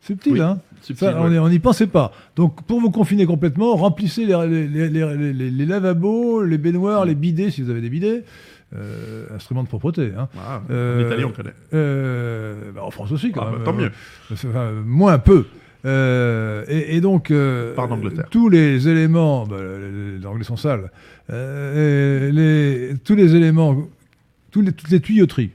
Speaker 3: C'est petit,
Speaker 2: Oui,
Speaker 3: hein
Speaker 2: subtil,
Speaker 3: Ça, on
Speaker 2: ouais.
Speaker 3: est- on n'y pensait pas. Donc, pour vous confiner complètement, remplissez les, les- les- les- les- les lavabos, les baignoires, les bidets, si vous avez des bidets. Euh, instruments de propreté. Hein.
Speaker 2: Ah,
Speaker 3: Euh,
Speaker 2: en Italie, on connaît.
Speaker 3: Euh, bah, en France aussi, quand
Speaker 2: Ah,
Speaker 3: même.
Speaker 2: bah, tant mieux.
Speaker 3: Euh, enfin, moins peu. Euh, et, et donc, euh,
Speaker 2: Par
Speaker 3: tous les éléments, bah, les, les Anglais sont sales, euh, les, tous les éléments, tous les, toutes les tuyauteries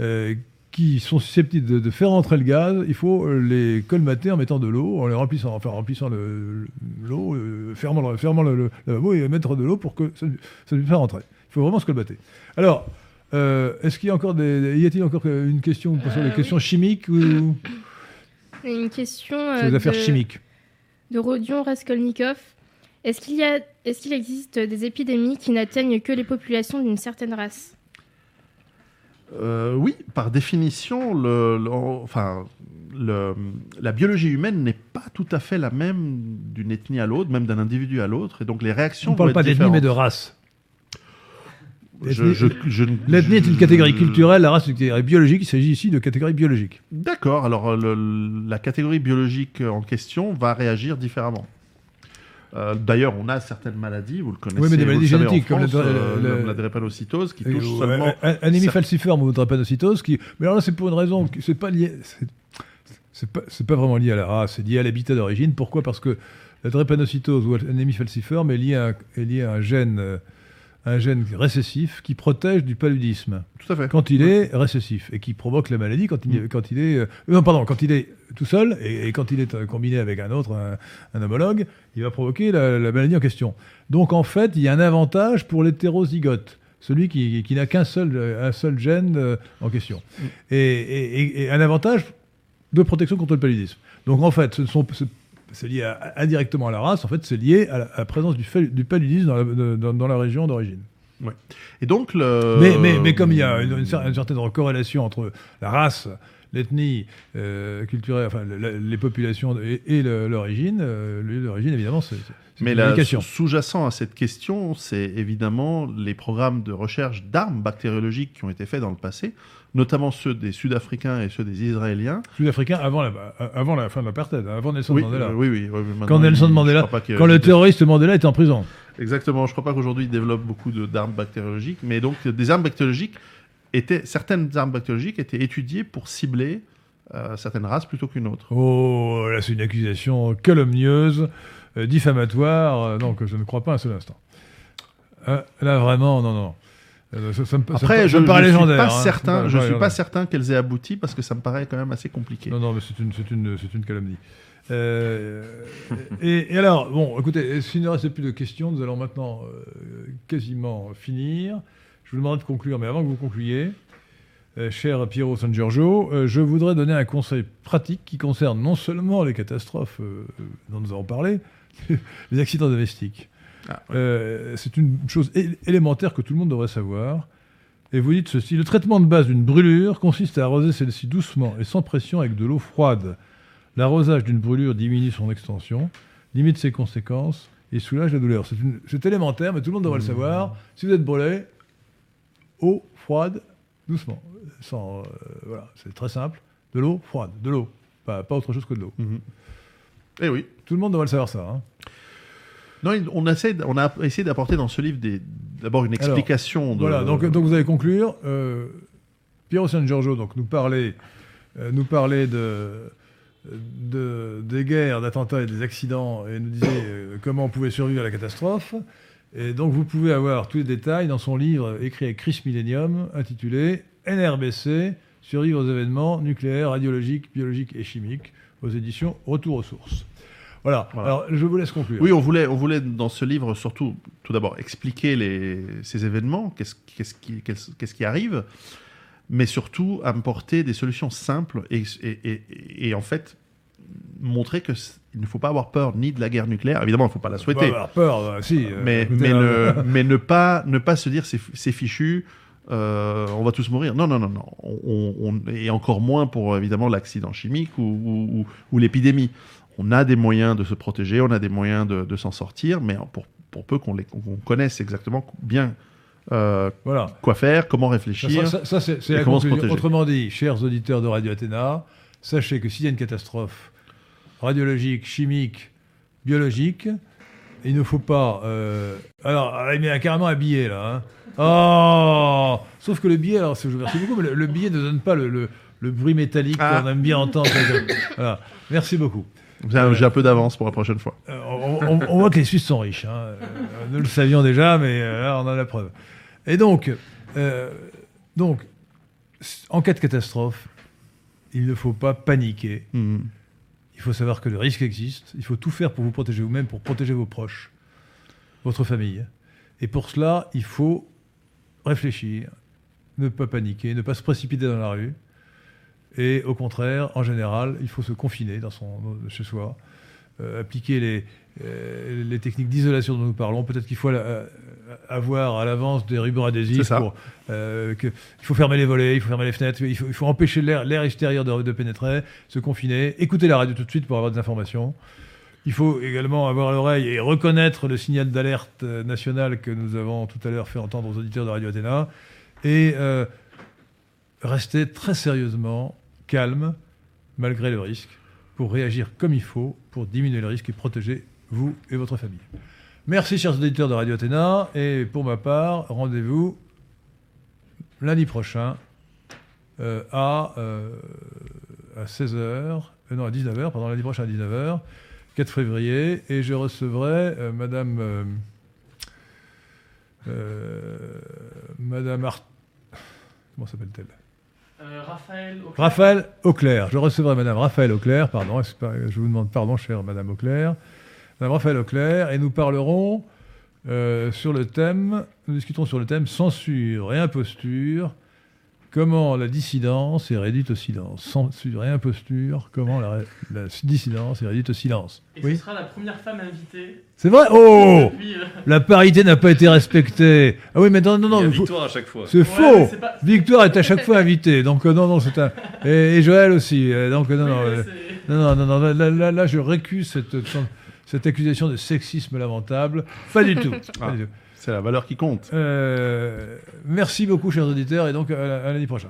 Speaker 3: euh, qui sont susceptibles de, de faire entrer le gaz, il faut euh, les colmater en mettant de l'eau, en les remplissant, enfin en remplissant le- le- l'eau, euh, fermant, le, fermant le, lavabo et mettre de l'eau pour que ça, ça lui fasse rentrer. Il faut vraiment se colmater. Alors, euh, est-ce qu'il y a encore des, y a-t-il encore une question posez
Speaker 5: Euh,
Speaker 3: des questions chimiques ou
Speaker 5: Une question euh,
Speaker 3: les affaires
Speaker 5: de,
Speaker 3: chimiques
Speaker 5: de Rodion Raskolnikov. Est-ce qu'il y a, est-ce qu'il existe des épidémies qui n'atteignent que les populations d'une certaine race?
Speaker 2: Euh, oui, par définition, le, le- enfin, le- la biologie humaine n'est pas tout à fait la même d'une ethnie à l'autre, même d'un individu à l'autre, et donc les réactions
Speaker 3: On ne parle pas d'ethnie, mais de race. L'ethnie est une catégorie culturelle, la race est une catégorie biologique. Il s'agit ici de catégorie biologique.
Speaker 2: D'accord, alors le- la catégorie biologique en question va réagir différemment. Euh, D'ailleurs, on a certaines maladies, vous le connaissez,
Speaker 3: Oui, mais des maladies génétiques, comme le-
Speaker 2: euh,
Speaker 3: le-
Speaker 2: la drépanocytose, qui touche
Speaker 3: euh,
Speaker 2: seulement...
Speaker 3: Anémie falciforme ou drépanocytose. Qui... Mais alors là, c'est pour une raison c'est pas lié. c'est- pas, pas vraiment lié à la race, c'est lié à l'habitat d'origine. Pourquoi? Parce que la drépanocytose ou l'anémie falciforme est liée à, un- est liée à un gène, un gène récessif qui protège du paludisme.
Speaker 2: Tout à fait.
Speaker 3: quand il est récessif et qui provoque la maladie quand il,
Speaker 2: Mm.
Speaker 3: quand il est euh, non pardon quand il est tout seul et, et quand il est euh, combiné avec un autre un, un homologue il va provoquer la, la maladie en question donc en fait il y a un avantage pour l'hétérozygote celui qui, qui n'a qu'un seul un seul gène euh, en question
Speaker 2: Mm.
Speaker 3: et, et- et- et un avantage de protection contre le paludisme donc en fait ce ne sont ce- c'est lié à- indirectement à la race en fait c'est lié à la, à la présence du, paludisme dans la, dans- dans la région d'origine.
Speaker 2: Et donc, le...
Speaker 3: mais, mais, mais comme il y a une, une cer- une certaine corrélation entre la race, l'ethnie euh, culturelle, enfin la- les populations et, l'origine, euh, l'origine évidemment c'est
Speaker 2: Mais la sous-jacent à cette question, c'est évidemment les programmes de recherche d'armes bactériologiques qui ont été faits dans le passé, notamment ceux des Sud-Africains et ceux des Israéliens.
Speaker 3: Sud-africain avant la, avant la fin de l'apartheid, hein, avant Nelson
Speaker 2: Oui,
Speaker 3: Mandela.
Speaker 2: euh, oui, oui, oui,
Speaker 3: Quand Nelson
Speaker 2: il-
Speaker 3: Mandela-
Speaker 2: que-
Speaker 3: Quand le terroriste Mandela était en prison.
Speaker 2: Exactement, je crois pas qu'aujourd'hui ils développent beaucoup d'armes bactériologiques, mais donc des armes bactériologiques étaient, certaines armes bactériologiques étaient étudiées pour cibler euh, certaines races plutôt qu'une autre.
Speaker 3: Oh, là c'est une accusation calomnieuse, euh, diffamatoire, euh, donc je ne crois pas un seul instant. Euh, là vraiment, non, non. Euh, ça, ça me,
Speaker 2: Après,
Speaker 3: ça
Speaker 2: je ne suis pas
Speaker 3: hein.
Speaker 2: Certain, je suis pas certain qu'elles aient abouti parce que ça me paraît quand même assez compliqué.
Speaker 3: Non, non, mais c'est une, c'est une, c'est une calomnie. Euh, et, et alors, bon, écoutez, s'il ne reste plus de questions, nous allons maintenant euh, quasiment finir. Je vous demanderai de conclure, mais avant que vous concluiez, euh, cher Piero San Giorgio, je voudrais donner un conseil pratique qui concerne non seulement les catastrophes dont nous avons parlé, les accidents domestiques.
Speaker 2: Ah,
Speaker 3: Euh, c'est une chose élémentaire que tout le monde devrait savoir. Et vous dites ceci, le traitement de base d'une brûlure consiste à arroser celle-ci doucement et sans pression avec de l'eau froide. L'arrosage d'une brûlure diminue son extension, limite ses conséquences et soulage la douleur. C'est élémentaire, mais tout le monde devrait le savoir. Si vous êtes brûlé, eau froide, doucement. Sans, euh, voilà, c'est très simple. De l'eau froide, de l'eau. Pas, pas autre chose que de l'eau.
Speaker 2: Mhm. Eh oui.
Speaker 3: Tout le monde devrait le savoir ça. hein.
Speaker 2: Non, on, essaie, d- on a essayé d'apporter dans ce livre d'abord une
Speaker 3: Alors,
Speaker 2: explication. de,
Speaker 3: Voilà, donc, donc vous allez conclure. Euh, Piero San Giorgio donc, nous parlait, euh, nous parlait de, de- des guerres, d'attentats et des accidents et nous disait euh, comment on pouvait survivre à la catastrophe. Et donc vous pouvez avoir tous les détails dans son livre écrit avec Chris Millennium intitulé NRBC, survivre aux événements nucléaires, radiologiques, biologiques et chimiques, aux éditions Retour aux sources. Voilà.
Speaker 2: Voilà.
Speaker 3: Alors, je vous laisse conclure.
Speaker 2: Oui, on voulait, on voulait dans ce livre surtout, tout d'abord, expliquer les, ces événements, qu'est-ce qu'est-ce qui, qu'est-ce- qu'est-ce qui arrive, mais surtout apporter des solutions simples et, et, et- et en fait montrer que il ne faut pas avoir peur ni de la guerre nucléaire. Évidemment, il ne faut pas la
Speaker 3: Bah,
Speaker 2: souhaiter,
Speaker 3: avoir peur, euh, si. euh,
Speaker 2: mais, mais,
Speaker 3: euh,
Speaker 2: ne, mais ne pas ne pas se dire c'est c'est fichu. euh, on va tous mourir. Non, non, non, non. On, on- et encore moins pour évidemment l'accident chimique ou, ou- ou- ou l'épidémie. On a des moyens de se protéger, on a des moyens de, de s'en sortir, mais pour, pour peu qu'on les- qu'on connaisse exactement bien euh,
Speaker 3: Voilà.
Speaker 2: quoi faire, comment réfléchir.
Speaker 3: ça- ça, c'est
Speaker 2: comment se protéger.
Speaker 3: Autrement dit, chers auditeurs de Radio Athéna, sachez que s'il y a une catastrophe radiologique, chimique, biologique, il ne faut pas. euh, Alors, ah, il est carrément habillé là. hein. Oh Sauf que le billet, alors je vous remercie beaucoup, mais le, le billet ne donne pas le, le- le bruit métallique
Speaker 2: Ah.
Speaker 3: qu'on aime bien entendre. voilà. Merci beaucoup.
Speaker 2: J'ai un peu d'avance pour la prochaine fois.
Speaker 3: Euh, on, on- on voit que les Suisses sont riches. hein. Euh, nous le savions déjà, mais euh, là, on a la preuve. Et donc, euh, donc, en cas de catastrophe, il ne faut pas paniquer.
Speaker 2: Mhm.
Speaker 3: Il faut savoir que le risque existe. Il faut tout faire pour vous protéger vous-même, pour protéger vos proches, votre famille. Et pour cela, il faut réfléchir, ne pas paniquer, ne pas se précipiter dans la rue. Et au contraire, en général, il faut se confiner dans son, chez soi, euh, appliquer les, euh, les techniques d'isolation dont nous parlons. Peut-être qu'il faut euh, avoir à l'avance des rubans adhésifs. Pour, euh, que, il faut fermer les volets, il faut fermer les fenêtres, il faut, il faut empêcher l'air, extérieur de, de pénétrer, se confiner, écouter la radio tout de suite pour avoir des informations. Il faut également avoir l'oreille et reconnaître le signal d'alerte euh, national que nous avons tout à l'heure fait entendre aux auditeurs de Radio Athéna. Et euh, rester très sérieusement calme, malgré le risque, pour réagir comme il faut, pour diminuer le risque et protéger vous et votre famille. Merci, chers auditeurs de Radio Athéna. Et pour ma part, rendez-vous lundi prochain euh, à, euh, à 16h, euh, non, à 19h, pardon, lundi prochain à 19h, 4 février, et je recevrai euh, Madame. euh, euh, Madame Art... Comment s'appelle-t-elle?
Speaker 1: Euh, Raphaël. Auclair.
Speaker 3: Raphaël Auclair. Je recevrai Madame Raphaël Auclair, pardon, je vous demande pardon, chère Madame Auclair. Madame Raphaël Auclair, et nous parlerons euh, sur le thème, nous discuterons sur le thème censure et imposture, comment la dissidence est réduite au silence. Censure et imposture, comment la, la dissidence est réduite au silence.
Speaker 1: Et
Speaker 3: Oui.
Speaker 1: ce sera la première femme invitée.
Speaker 3: C'est vrai Oh
Speaker 1: depuis, euh,
Speaker 3: La parité n'a pas été respectée. Ah oui, mais non, non, non.
Speaker 4: Il y a
Speaker 3: il faut-
Speaker 4: victoire à chaque fois.
Speaker 3: C'est
Speaker 1: ouais,
Speaker 3: faux
Speaker 1: pas-
Speaker 3: Victoire est à chaque fois invitée, donc euh, non, non, c'est un... Et, et Joël aussi, euh, donc non,
Speaker 1: Oui,
Speaker 3: non, euh, non, non, non, non, là, là, là, là, je récuse cette, cette accusation de sexisme lamentable. Pas du tout. pas
Speaker 2: Ah.
Speaker 3: du tout.
Speaker 2: C'est la valeur qui compte.
Speaker 3: Euh, merci beaucoup, chers auditeurs, et donc à, à lundi prochain.